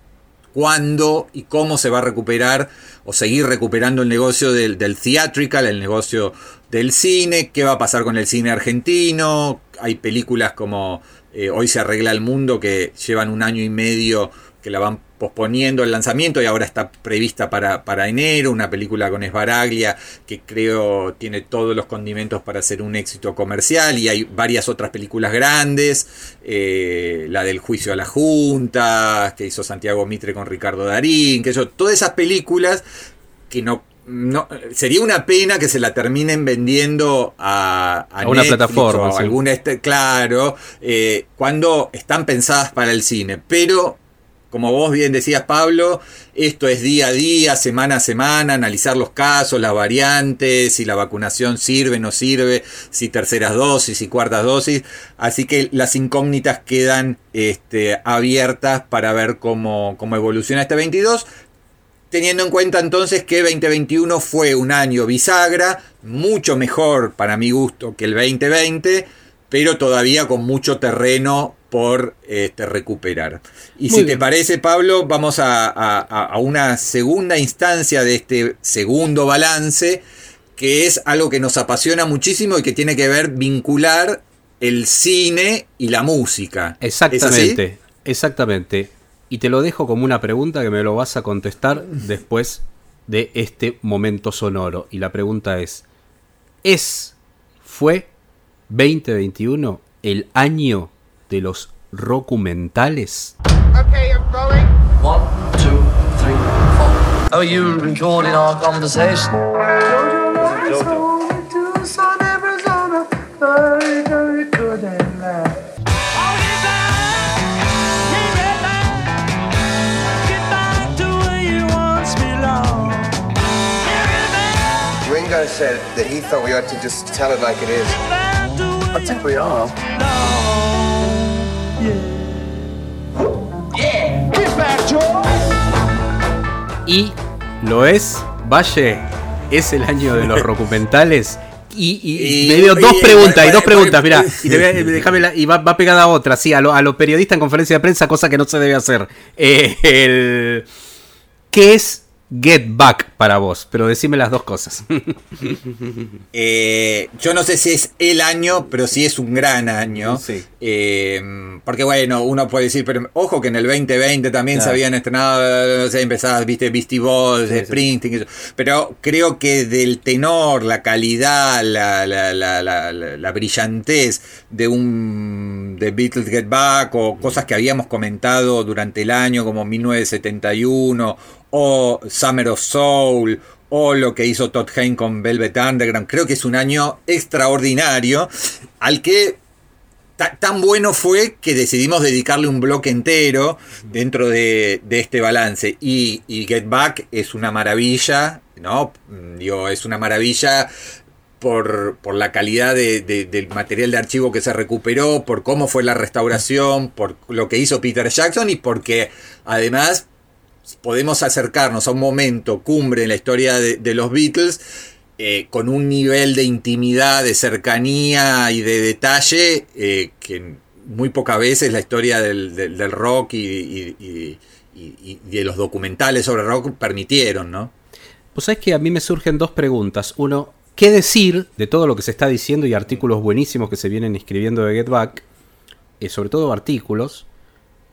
cuándo y cómo se va a recuperar o seguir recuperando el negocio del, del theatrical, el negocio del cine, qué va a pasar con el cine argentino, hay películas como eh, Hoy se arregla el mundo que llevan un año y medio que la van posponiendo el lanzamiento y ahora está prevista para, para, enero, una película con Esbaraglia que creo tiene todos los condimentos para ser un éxito comercial y hay varias otras películas grandes, eh, la del juicio a la Junta, que hizo Santiago Mitre con Ricardo Darín, que eso, todas esas películas que no no, sería una pena que se la terminen vendiendo a, una plataforma. O alguna este, claro, eh, cuando están pensadas para el cine. Pero como vos bien decías, Pablo, esto es día a día, semana a semana, analizar los casos, las variantes, si la vacunación sirve, no sirve, si terceras dosis, y cuartas dosis. Así que las incógnitas quedan este, abiertas para ver cómo, cómo evoluciona este 22. Teniendo en cuenta entonces que 2021 fue un año bisagra, mucho mejor para mi gusto que el 2020, pero todavía con mucho terreno por este, recuperar. Y si te parece, Pablo, vamos a, una segunda instancia de este segundo balance, que es algo que nos apasiona muchísimo y que tiene que ver vincular el cine y la música. Exactamente, exactamente. Y te lo dejo como una pregunta que me lo vas a contestar después de este momento sonoro. Y la pregunta es, ¿es, fue 2021 el año de los documentales. Okay, I'm going. One, two, three, four. Are you recording our conversation? Ringo said that he thought we ought to just tell it like it is. I think we are. Y lo es, Valle, es el año de los documentales. Y, me dio dos preguntas, y dos preguntas, mira, y, déjame y va, pegada a otra, sí, a los periodistas en conferencia de prensa, cosa que no se debe hacer. Eh, ¿Qué es Get Back para vos, pero decime las dos cosas. Eh, yo no sé si es el año, pero sí es un gran año. Eh, porque bueno, uno puede decir, pero ojo que en el 2020 también se habían estrenado, no sé, empezadas, viste, Beastie Boys, Sprinting, pero creo que del tenor, la calidad, la, la, la, la, brillantez de un de Beatles Get Back o cosas que habíamos comentado durante el año como 1971 o Summer of Soul, o lo que hizo Todd Haynes con Velvet Underground. Creo que es un año extraordinario al que tan bueno fue que decidimos dedicarle un bloque entero dentro de, este balance. Y, Get Back es una maravilla, ¿no? Digo, es una maravilla por, por, la calidad del material de archivo que se recuperó, por cómo fue la restauración, por lo que hizo Peter Jackson y porque además podemos acercarnos a un momento cumbre en la historia de, los Beatles eh, con un nivel de intimidad, de cercanía y de detalle eh, que muy pocas veces la historia del, rock y, de los documentales sobre rock permitieron, ¿no? Pues es que a mí me surgen dos preguntas. Uno, ¿qué decir de todo lo que se está diciendo y artículos buenísimos que se vienen escribiendo de Get Back? Eh, sobre todo artículos.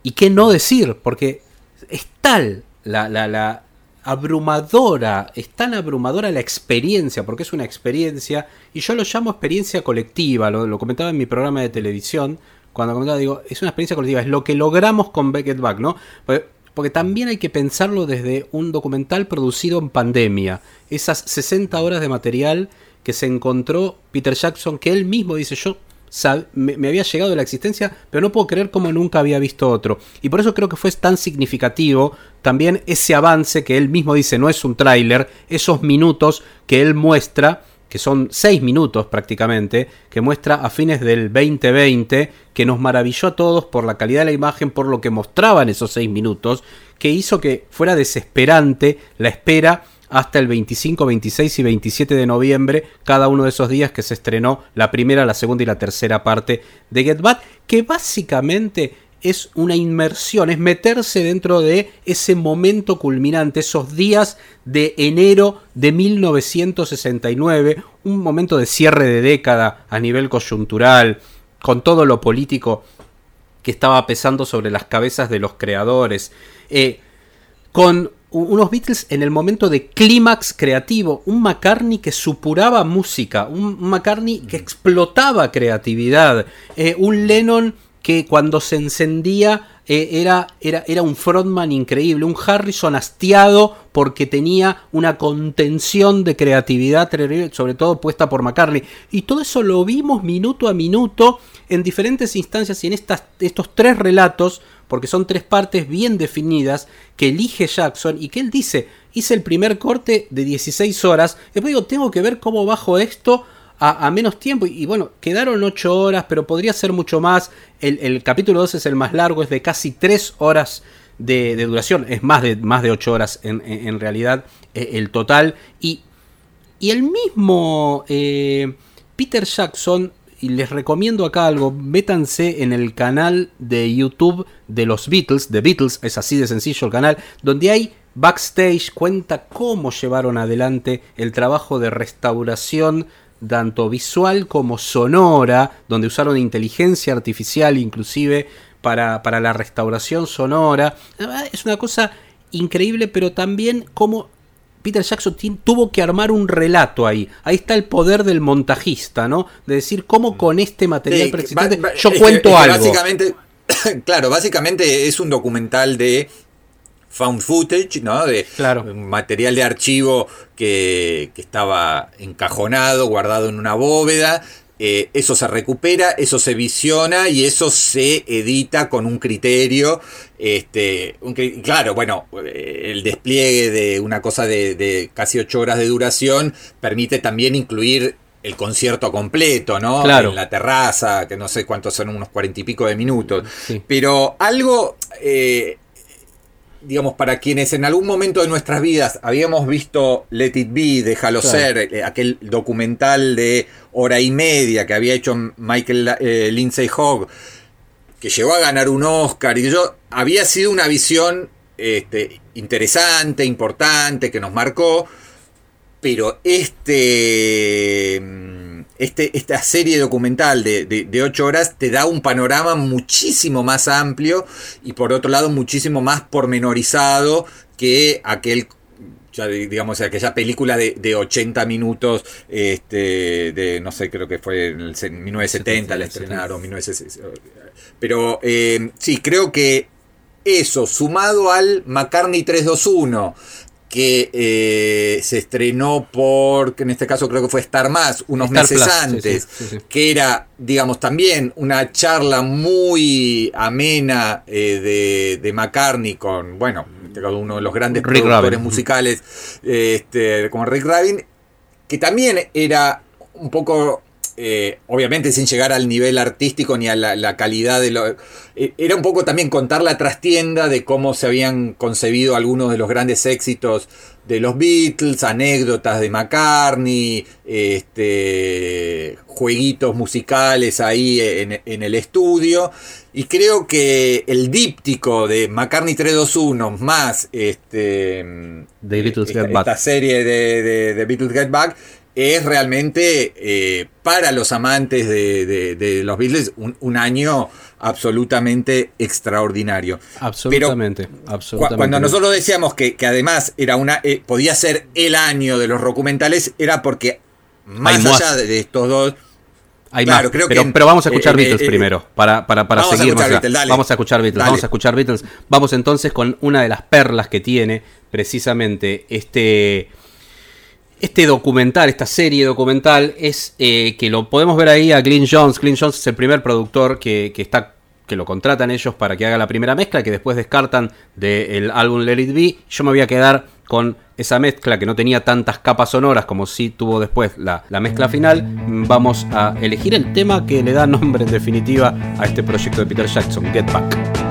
¿Y qué no decir? Porque es tal la, la, abrumadora, es tan abrumadora la experiencia, porque es una experiencia, y yo lo llamo experiencia colectiva, lo, comentaba en mi programa de televisión, cuando comentaba, digo, es una experiencia colectiva, es lo que logramos con Beckett Back, ¿no? Porque, porque también hay que pensarlo desde un documental producido en pandemia, esas 60 horas de material que se encontró Peter Jackson, que él mismo dice, yo me, había llegado la existencia, pero no puedo creer como nunca había visto otro. Y por eso creo que fue tan significativo también ese avance que él mismo dice, no es un tráiler, esos minutos que él muestra, que son seis minutos prácticamente, que muestra a fines del 2020, que nos maravilló a todos por la calidad de la imagen, por lo que mostraban esos seis minutos, que hizo que fuera desesperante la espera hasta el 25, 26 y 27 de noviembre, cada uno de esos días que se estrenó la primera, la segunda y la tercera parte de Get Back, que básicamente es una inmersión, es meterse dentro de ese momento culminante, esos días de enero de 1969, un momento de cierre de década a nivel coyuntural, con todo lo político que estaba pesando sobre las cabezas de los creadores, eh, con unos Beatles en el momento de clímax creativo, un McCartney que supuraba música, un McCartney que explotaba creatividad, eh, un Lennon que cuando se encendía eh, era, era, era, un frontman increíble, un Harrison hastiado porque tenía una contención de creatividad, sobre todo puesta por McCartney. Y todo eso lo vimos minuto a minuto en diferentes instancias y en estas, estos tres relatos porque son tres partes bien definidas que elige Jackson y que él dice, hice el primer corte de 16 horas, después digo, tengo que ver cómo bajo esto a, menos tiempo. Y, bueno, quedaron 8 horas, pero podría ser mucho más. El, capítulo 2 es el más largo, es de casi 3 horas de, duración. Es más de, más de 8 horas en, realidad eh, el total. Y, y el mismo eh, Peter Jackson y les recomiendo acá algo, métanse en el canal de YouTube de los Beatles, de Beatles, es así de sencillo el canal, donde hay backstage, cuenta cómo llevaron adelante el trabajo de restauración tanto visual como sonora, donde usaron inteligencia artificial inclusive para, para la restauración sonora. Es una cosa increíble, pero también cómo Peter Jackson tuvo que armar un relato ahí. Ahí está el poder del montajista, ¿no? De decir cómo con este material yo cuento algo. Básicamente, claro, básicamente es un documental de found footage, ¿no? De material de archivo que, que, estaba encajonado, guardado en una bóveda, eh, eso se recupera, eso se visiona y eso se edita con un criterio. Este, claro, bueno, eh, el despliegue de una cosa de, casi ocho horas de duración permite también incluir el concierto completo, ¿no? Claro. En la terraza, que no sé cuántos son, unos cuarenta y pico de minutos. Pero algo... Eh, digamos, para quienes en algún momento de nuestras vidas habíamos visto Let It Be, Déjalo Ser, eh, aquel documental de hora y media que había hecho Michael eh, Lindsay Hogg, que llegó a ganar un Oscar, y yo, había sido una visión este, interesante, importante, que nos marcó, pero este este, esta serie documental de, ocho horas te da un panorama muchísimo más amplio y por otro lado muchísimo más pormenorizado que aquel digamos, aquella película de, de 80 minutos, este, de, no sé, creo que fue en 1970 la estrenaron, 1960. Pero eh, sí, creo que eso, sumado al McCartney 321, que eh, se estrenó por, que en este caso creo que fue Star Más, unos meses antes, que era, digamos, también una charla muy amena eh, de, McCartney con, bueno, este uno de los grandes productores musicales, este, como Rick Rabin, que también era un poco eh, obviamente sin llegar al nivel artístico ni a la, calidad de lo... Eh, era un poco también contar la trastienda de cómo se habían concebido algunos de los grandes éxitos de los Beatles, anécdotas de McCartney, este, jueguitos musicales ahí en, el estudio. Y creo que el díptico de McCartney 321 más este, esta, serie de, de Beatles Get Back es realmente eh, para los amantes de, los Beatles un, año absolutamente extraordinario. Absolutamente, Cuando nosotros decíamos que, además era una, eh, podía ser el año de los documentales, era porque más allá de estos dos. Hay más, creo pero, que, pero, vamos a escuchar eh, Beatles primero, para, para, para vamos seguir. A Beatles, vamos a escuchar Beatles, vamos a escuchar Beatles. Vamos entonces con una de las perlas que tiene precisamente este este documental, esta serie documental, es eh, que lo podemos ver ahí a Glyn Jones. Glyn Jones es el primer productor que, está que lo contratan ellos para que haga la primera mezcla, que después descartan del álbum Let It Be. Yo me voy a quedar con esa mezcla que no tenía tantas capas sonoras como si tuvo después la, la, mezcla final. Vamos a elegir el tema que le da nombre en definitiva a este proyecto de Peter Jackson, Get Back.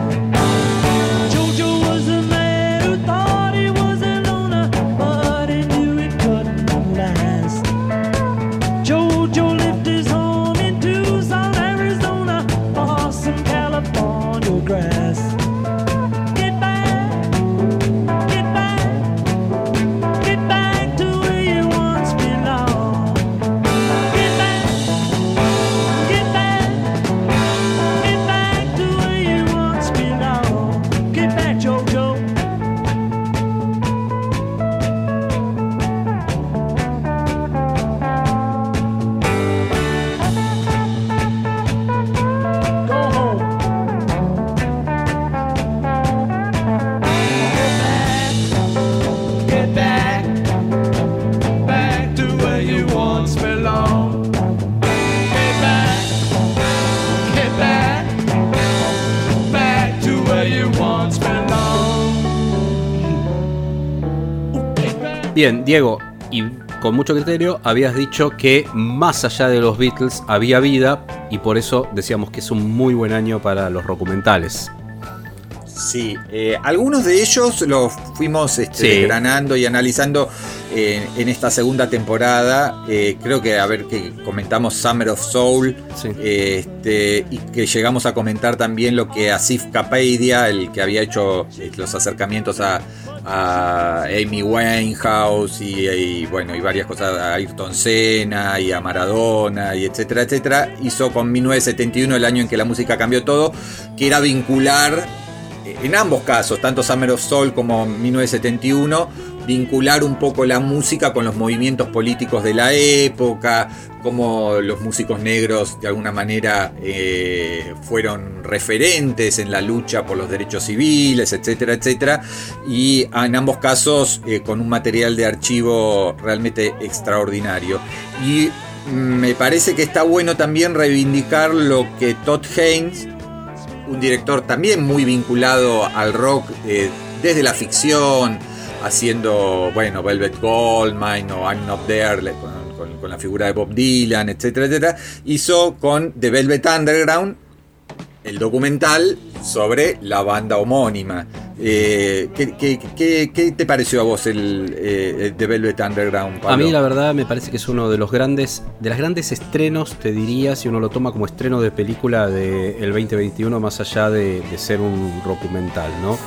Bien, Diego, y con mucho criterio habías dicho que más allá de los Beatles había vida y por eso decíamos que es un muy buen año para los documentales. Sí, eh, algunos de ellos los fuimos este, granando y analizando eh, en esta segunda temporada. Eh, creo que, a ver, que comentamos Summer of Soul este, y que llegamos a comentar también lo que Asif Kapadia, el que había hecho los acercamientos a, a Amy Winehouse y, bueno y varias cosas a Ayrton Senna y a Maradona y etcétera etcétera. Hizo con 1971 el año en que la música cambió todo que era vincular eh, en ambos casos tanto Summer of Soul como 1971 vincular un poco la música con los movimientos políticos de la época, cómo los músicos negros de alguna manera eh, fueron referentes en la lucha por los derechos civiles, etcétera, etcétera, y en ambos casos eh, con un material de archivo realmente extraordinario. Y me parece que está bueno también reivindicar lo que Todd Haynes, un director también muy vinculado al rock eh, desde la ficción, haciendo, bueno, Velvet Goldmine o I'm Not There con, la figura de Bob Dylan, etcétera, etcétera, hizo con The Velvet Underground el documental sobre la banda homónima. Eh, ¿qué, te pareció a vos el, eh, The Velvet Underground? A mí la verdad me parece que es uno de los grandes, de las grandes estrenos, te diría, si uno lo toma como estreno de película del 2021, más allá de, ser un documental, ¿no?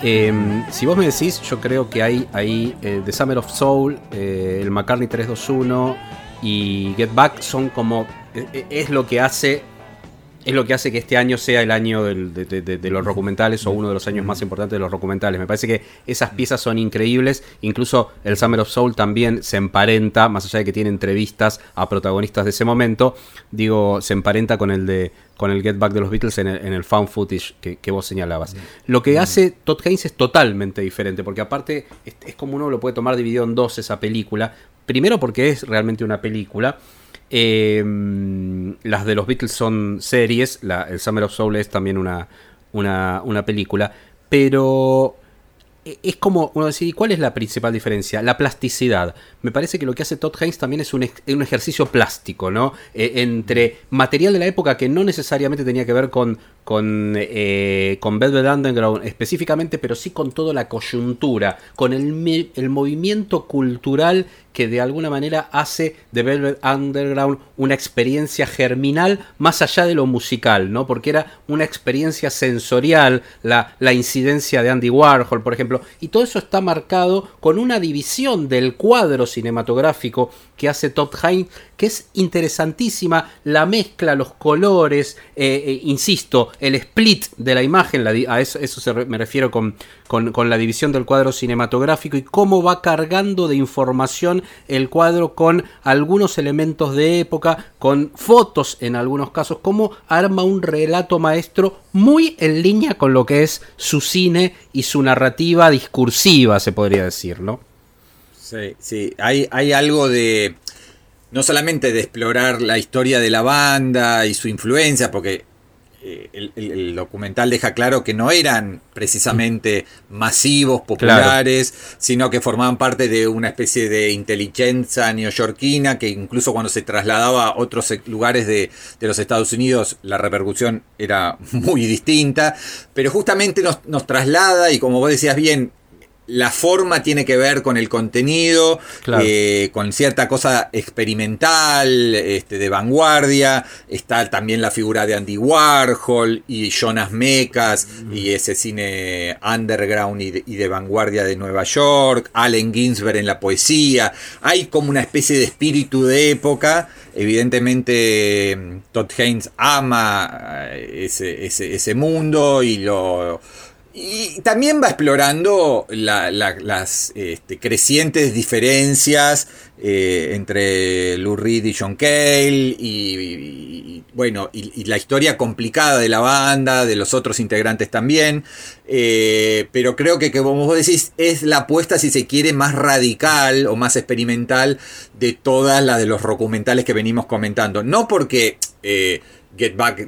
Em, si vos me decís, yo creo que hay ahí eh, The Summer of Soul, el McCartney 321 y Get Back son como es lo que hace es lo que hace que este año sea el año de, los documentales o uno de los años más importantes de los documentales. Me parece que esas piezas son increíbles. Incluso el Summer of Soul también se emparenta, más allá de que tiene entrevistas a protagonistas de ese momento, digo, se emparenta con el de con el Get Back de los Beatles en el, found footage que, vos señalabas. Lo que hace Todd Haynes es totalmente diferente, porque aparte es, es como uno lo puede tomar dividido en dos esa película. Primero porque es realmente una película. Em, las de los Beatles son series, el Summer of Soul es también una, una, una película, pero e, es como uno decir, ¿cuál es la principal diferencia? La plasticidad. Me parece que lo que hace Todd Haynes también es un, ejercicio plástico, ¿no? E, entre material de la época que no necesariamente tenía que ver con, con, eh, con Velvet Underground específicamente, pero sí con toda la coyuntura, con el, el movimiento cultural que de alguna manera hace de Velvet Underground una experiencia germinal más allá de lo musical, ¿no? Porque era una experiencia sensorial, la, la incidencia de Andy Warhol, por ejemplo, y todo eso está marcado con una división del cuadro cinematográfico que hace Haynes, que es interesantísima, la mezcla, los colores, eh, eh, insisto, el split de la imagen, a eso, eso me refiero con, con, la división del cuadro cinematográfico y cómo va cargando de información el cuadro con algunos elementos de época, con fotos en algunos casos, cómo arma un relato maestro muy en línea con lo que es su cine y su narrativa discursiva, se podría decir, ¿no? Sí, sí, hay, hay algo de, no solamente de explorar la historia de la banda y su influencia, porque eh, el, documental deja claro que no eran precisamente masivos, populares, sino que formaban parte de una especie de inteligencia neoyorquina que incluso cuando se trasladaba a otros lugares de, de los Estados Unidos la repercusión era muy distinta, pero justamente nos, nos traslada y como vos decías bien, la forma tiene que ver con el contenido, eh, con cierta cosa experimental, este, de vanguardia. Está también la figura de Andy Warhol y Jonas Mekas y ese cine underground y de, vanguardia de Nueva York. Allen Ginsberg en la poesía. Hay como una especie de espíritu de época. Evidentemente Todd Haynes ama eh, ese, ese mundo y lo y también va explorando las este, crecientes diferencias eh, entre Lou Reed y John Cale y, bueno y, la historia complicada de la banda, de los otros integrantes también. Eh, pero creo que, como vos decís, es la apuesta, si se quiere, más radical o más experimental de todas las de los documentales que venimos comentando. No porque eh, Get Back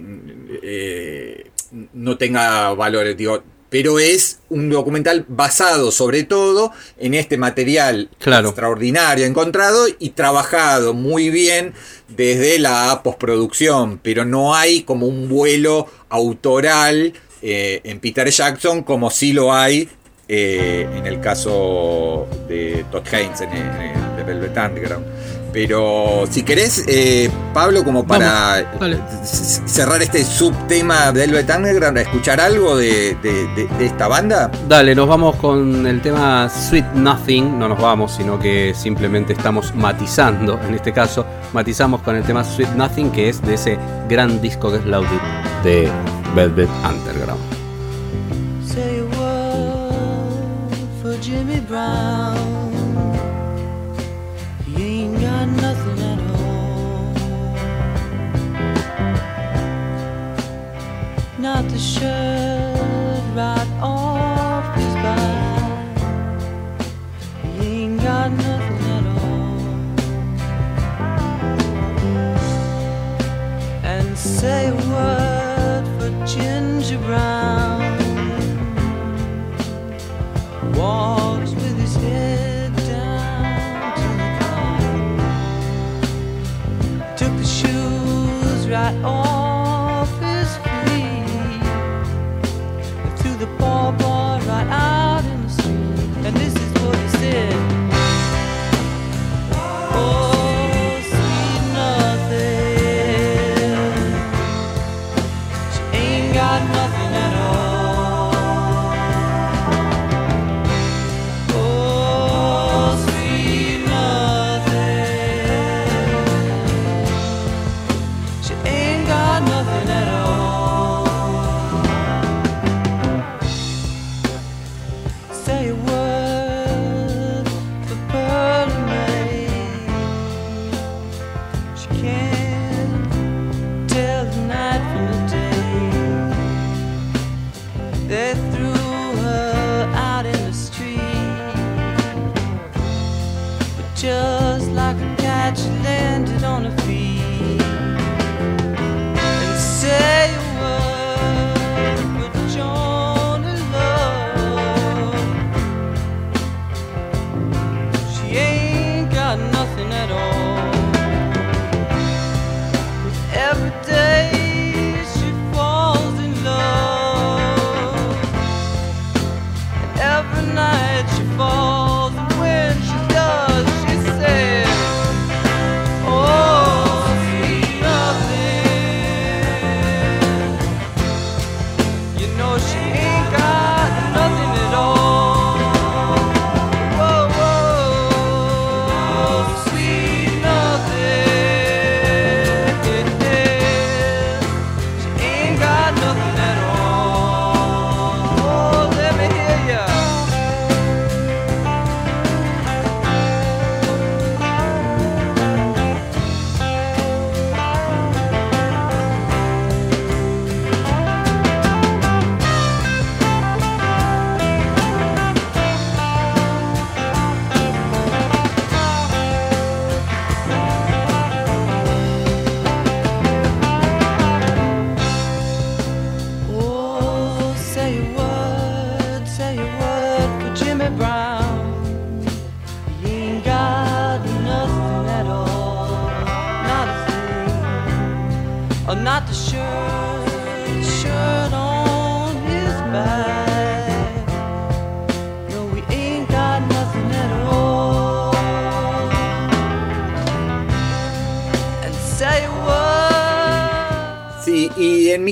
no tenga valores, digo pero es un documental basado sobre todo en este material extraordinario encontrado y trabajado muy bien desde la postproducción, pero no hay como un vuelo autoral eh, en Peter Jackson como sí lo hay eh, en el caso de Todd Haynes en, el, de Velvet Underground. Pero si querés, eh, Pablo, como para cerrar este subtema de Velvet Underground, escuchar algo de, esta banda. Dale, nos vamos con el tema Sweet Nothing. No nos vamos, sino que simplemente estamos matizando. En este caso, matizamos con el tema Sweet Nothing, que es de ese gran disco que es Louded de Velvet Underground. Jimmy Brown. Shirt right off his back. He ain't got nothing at all. And say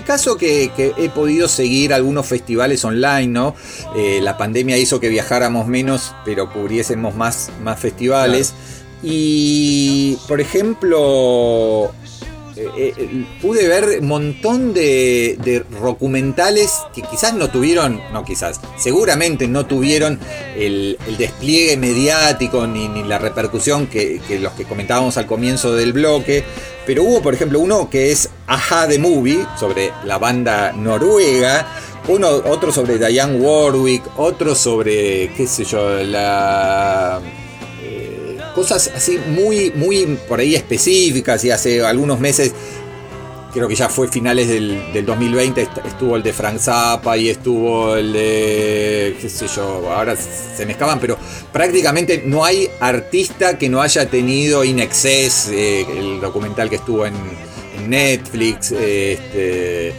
caso que, he podido seguir algunos festivales online, ¿no? Eh, la pandemia hizo que viajáramos menos, pero cubriésemos más, más festivales. Y, por ejemplo, eh, eh, pude ver un montón de, documentales que quizás no tuvieron, no quizás, seguramente no tuvieron el, despliegue mediático ni, la repercusión que, los que comentábamos al comienzo del bloque, pero hubo por ejemplo uno que es Aja the Movie, sobre la banda noruega, uno, otro sobre Diane Warwick, otro sobre, qué sé yo, la cosas así muy, muy por ahí específicas y hace algunos meses, creo que ya fue finales del, 2020, estuvo el de Frank Zappa y estuvo el de, qué sé yo, ahora se me escapan, pero prácticamente no hay artista que no haya tenido In Excess, eh, el documental que estuvo en, Netflix, este,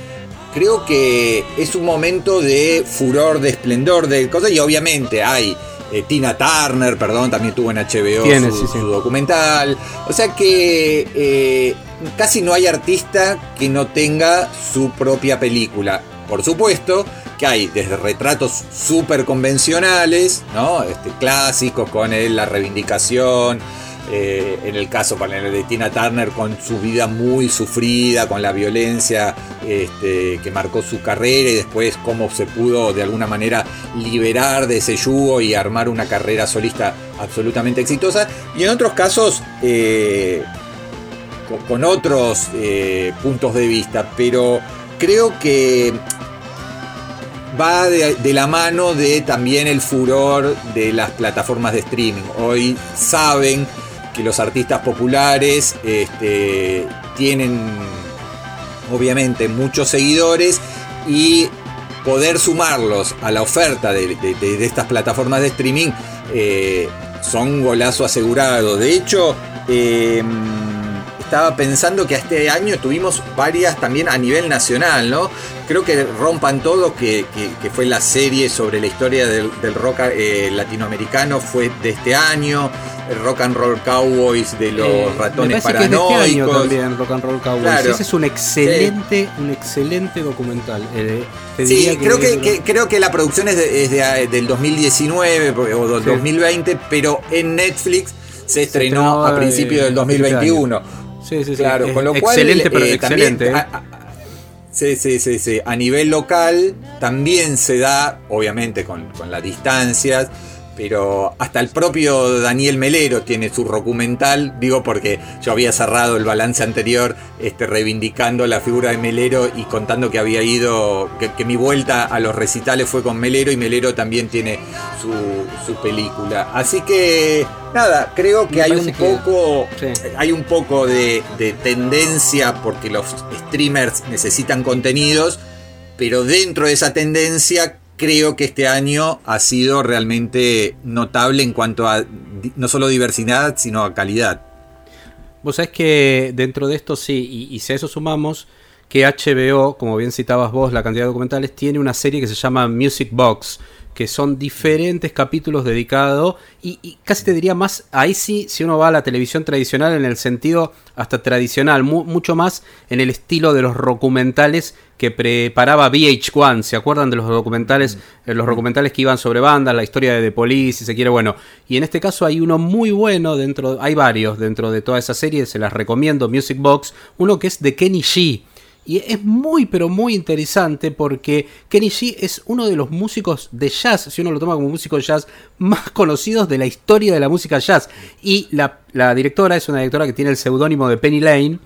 creo que es un momento de furor, de esplendor, de cosas, y obviamente hay eh, Tina Turner, perdón, también tuvo en HBO su, documental. O sea que eh, casi no hay artista que no tenga su propia película. Por supuesto que hay desde retratos súper convencionales, ¿no? Este, clásicos con la reivindicación, eh, en el caso de Tina Turner con su vida muy sufrida, con la violencia este, que marcó su carrera y después cómo se pudo de alguna manera liberar de ese yugo y armar una carrera solista absolutamente exitosa. Y en otros casos eh, con, otros eh, puntos de vista, pero creo que va de, la mano de también el furor de las plataformas de streaming. Hoy saben que los artistas populares este, tienen obviamente muchos seguidores y poder sumarlos a la oferta de, estas plataformas de streaming eh, son golazo asegurado. De hecho, em, estaba pensando que este año tuvimos varias también a nivel nacional, ¿no? Creo que Rompan Todo, que, fue la serie sobre la historia del, rock eh, latinoamericano, fue de este año. Rock and Roll Cowboys de los eh, ratones este paranoicos. también, Rock and Roll Cowboys. Ese es un excelente, un excelente documental. Eh, sí, creo que, creo que la producción es, del 2019 o del 2020, pero en Netflix se estrenó, a principios del 2021. Sí, sí, sí. Claro, con lo cual. Excelente, pero excelente. sí, sí, sí, sí. A nivel local también se da, obviamente con, con las distancias pero hasta el propio Daniel Melero tiene su documental, digo porque yo había cerrado el balance anterior este, reivindicando la figura de Melero y contando que había ido, que, mi vuelta a los recitales fue con Melero y Melero también tiene su, película. Así que nada, creo que hay un, poco, hay un poco de tendencia porque los streamers necesitan contenidos, pero dentro de esa tendencia creo que este año ha sido realmente notable en cuanto a no solo diversidad, sino a calidad. Vos sabés que dentro de esto sí, y, si a eso sumamos que HBO, como bien citabas vos, la cantidad de documentales, tiene una serie que se llama Music Box, que son diferentes capítulos dedicados, y, casi te diría más, ahí sí, si uno va a la televisión tradicional en el sentido hasta tradicional, mucho más en el estilo de los documentales que preparaba VH1, ¿se acuerdan de los documentales, mm. eh, los documentales que iban sobre bandas, la historia de The Police, si se quiere, bueno, y en este caso hay uno muy bueno dentro, hay varios dentro de toda esa serie, se las recomiendo, Music Box, uno que es de Kenny G, y es muy, pero muy interesante porque Kenny G es uno de los músicos de jazz, si uno lo toma como músico de jazz, más conocidos de la historia de la música jazz. Y la, la directora es una directora que tiene el seudónimo de Penny Lane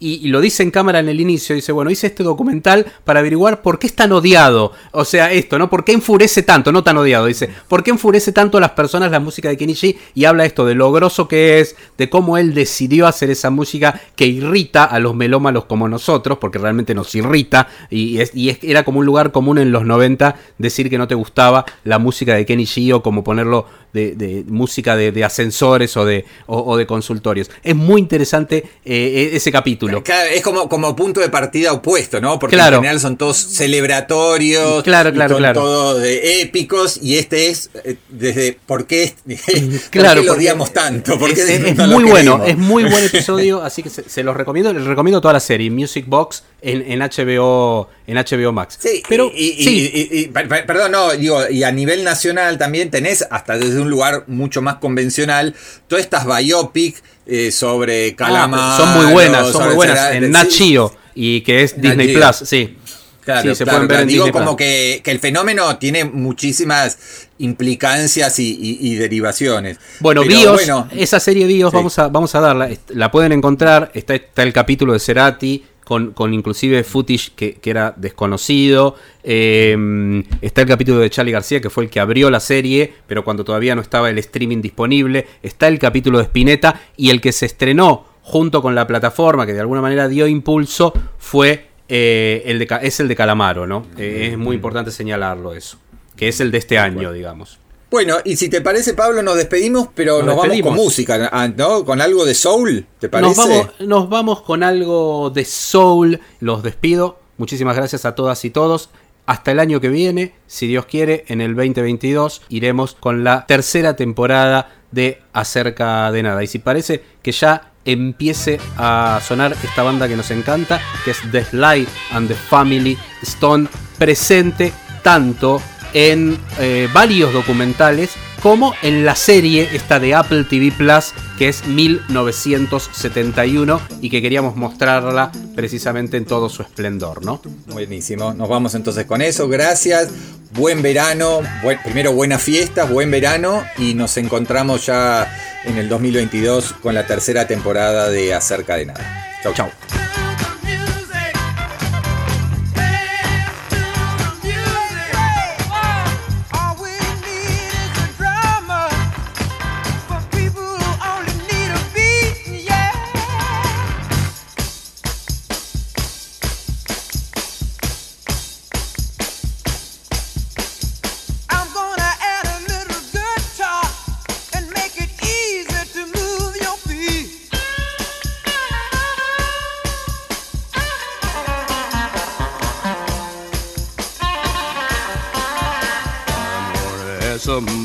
y, lo dice en cámara en el inicio, dice, bueno, hice este documental para averiguar por qué es tan odiado. O sea, esto, ¿no? ¿Por qué enfurece tanto? No tan odiado, dice, ¿por qué enfurece tanto a las personas la música de Kenichi? Y habla esto de lo grosso que es, de cómo él decidió hacer esa música que irrita a los melómanos como nosotros, porque realmente nos irrita. Y, es, y era como un lugar común en los 90 decir que no te gustaba la música de Kenichi o como ponerlo de, música de, ascensores o de, o, de consultorios. Es muy interesante eh, ese capítulo. es como, como punto de partida opuesto, ¿no? Porque en general son todos celebratorios, claro, claro, son claro. todos épicos, y este es eh, desde por qué, claro, lo odiamos tanto. es, muy bueno, es muy buen episodio, así que se, los recomiendo, les recomiendo toda la serie, Music Box en, HBO en HBO Max. Sí, pero y, perdón, no, digo, y a nivel nacional también tenés hasta desde un lugar mucho más convencional todas estas biopic eh, sobre ah, Calamar. son muy buenas, son muy buenas. en Nachio y que es Disney Plus, sí. Claro, se ver digo como que, el fenómeno tiene muchísimas implicancias y, derivaciones. Bueno, Bios, esa serie Bios, vamos, a, vamos a darla, la pueden encontrar, está, está el capítulo de Cerati, con, inclusive footage que, era desconocido. Em, está el capítulo de Charlie García, que fue el que abrió la serie, pero cuando todavía no estaba el streaming disponible. Está el capítulo de Spinetta y el que se estrenó junto con la plataforma, que de alguna manera dio impulso, fue eh, el de, es el de Calamaro, ¿no? Eh, es muy importante señalarlo eso, que es el de este año, digamos. Bueno, y si te parece, Pablo, nos despedimos, pero nos, vamos con música, ah, ¿no? Con algo de soul, ¿te parece? Nos vamos, con algo de soul. Los despido. Muchísimas gracias a todas y todos. Hasta el año que viene, si Dios quiere, en el 2022 iremos con la tercera temporada de Acerca de Nada. Y si parece que ya empiece a sonar esta banda que nos encanta, que es The Sly and the Family Stone, presente tanto en eh, varios documentales, como en la serie esta de Apple TV Plus, que es 1971 y que queríamos mostrarla precisamente en todo su esplendor, ¿no? Buenísimo, nos vamos entonces con eso, gracias, buen verano, primero buenas fiestas, buen verano y nos encontramos ya en el 2022 con la tercera temporada de Acerca de Nada. Chau, chau.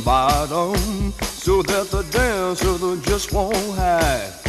Bottom so that the dancer just won't hide.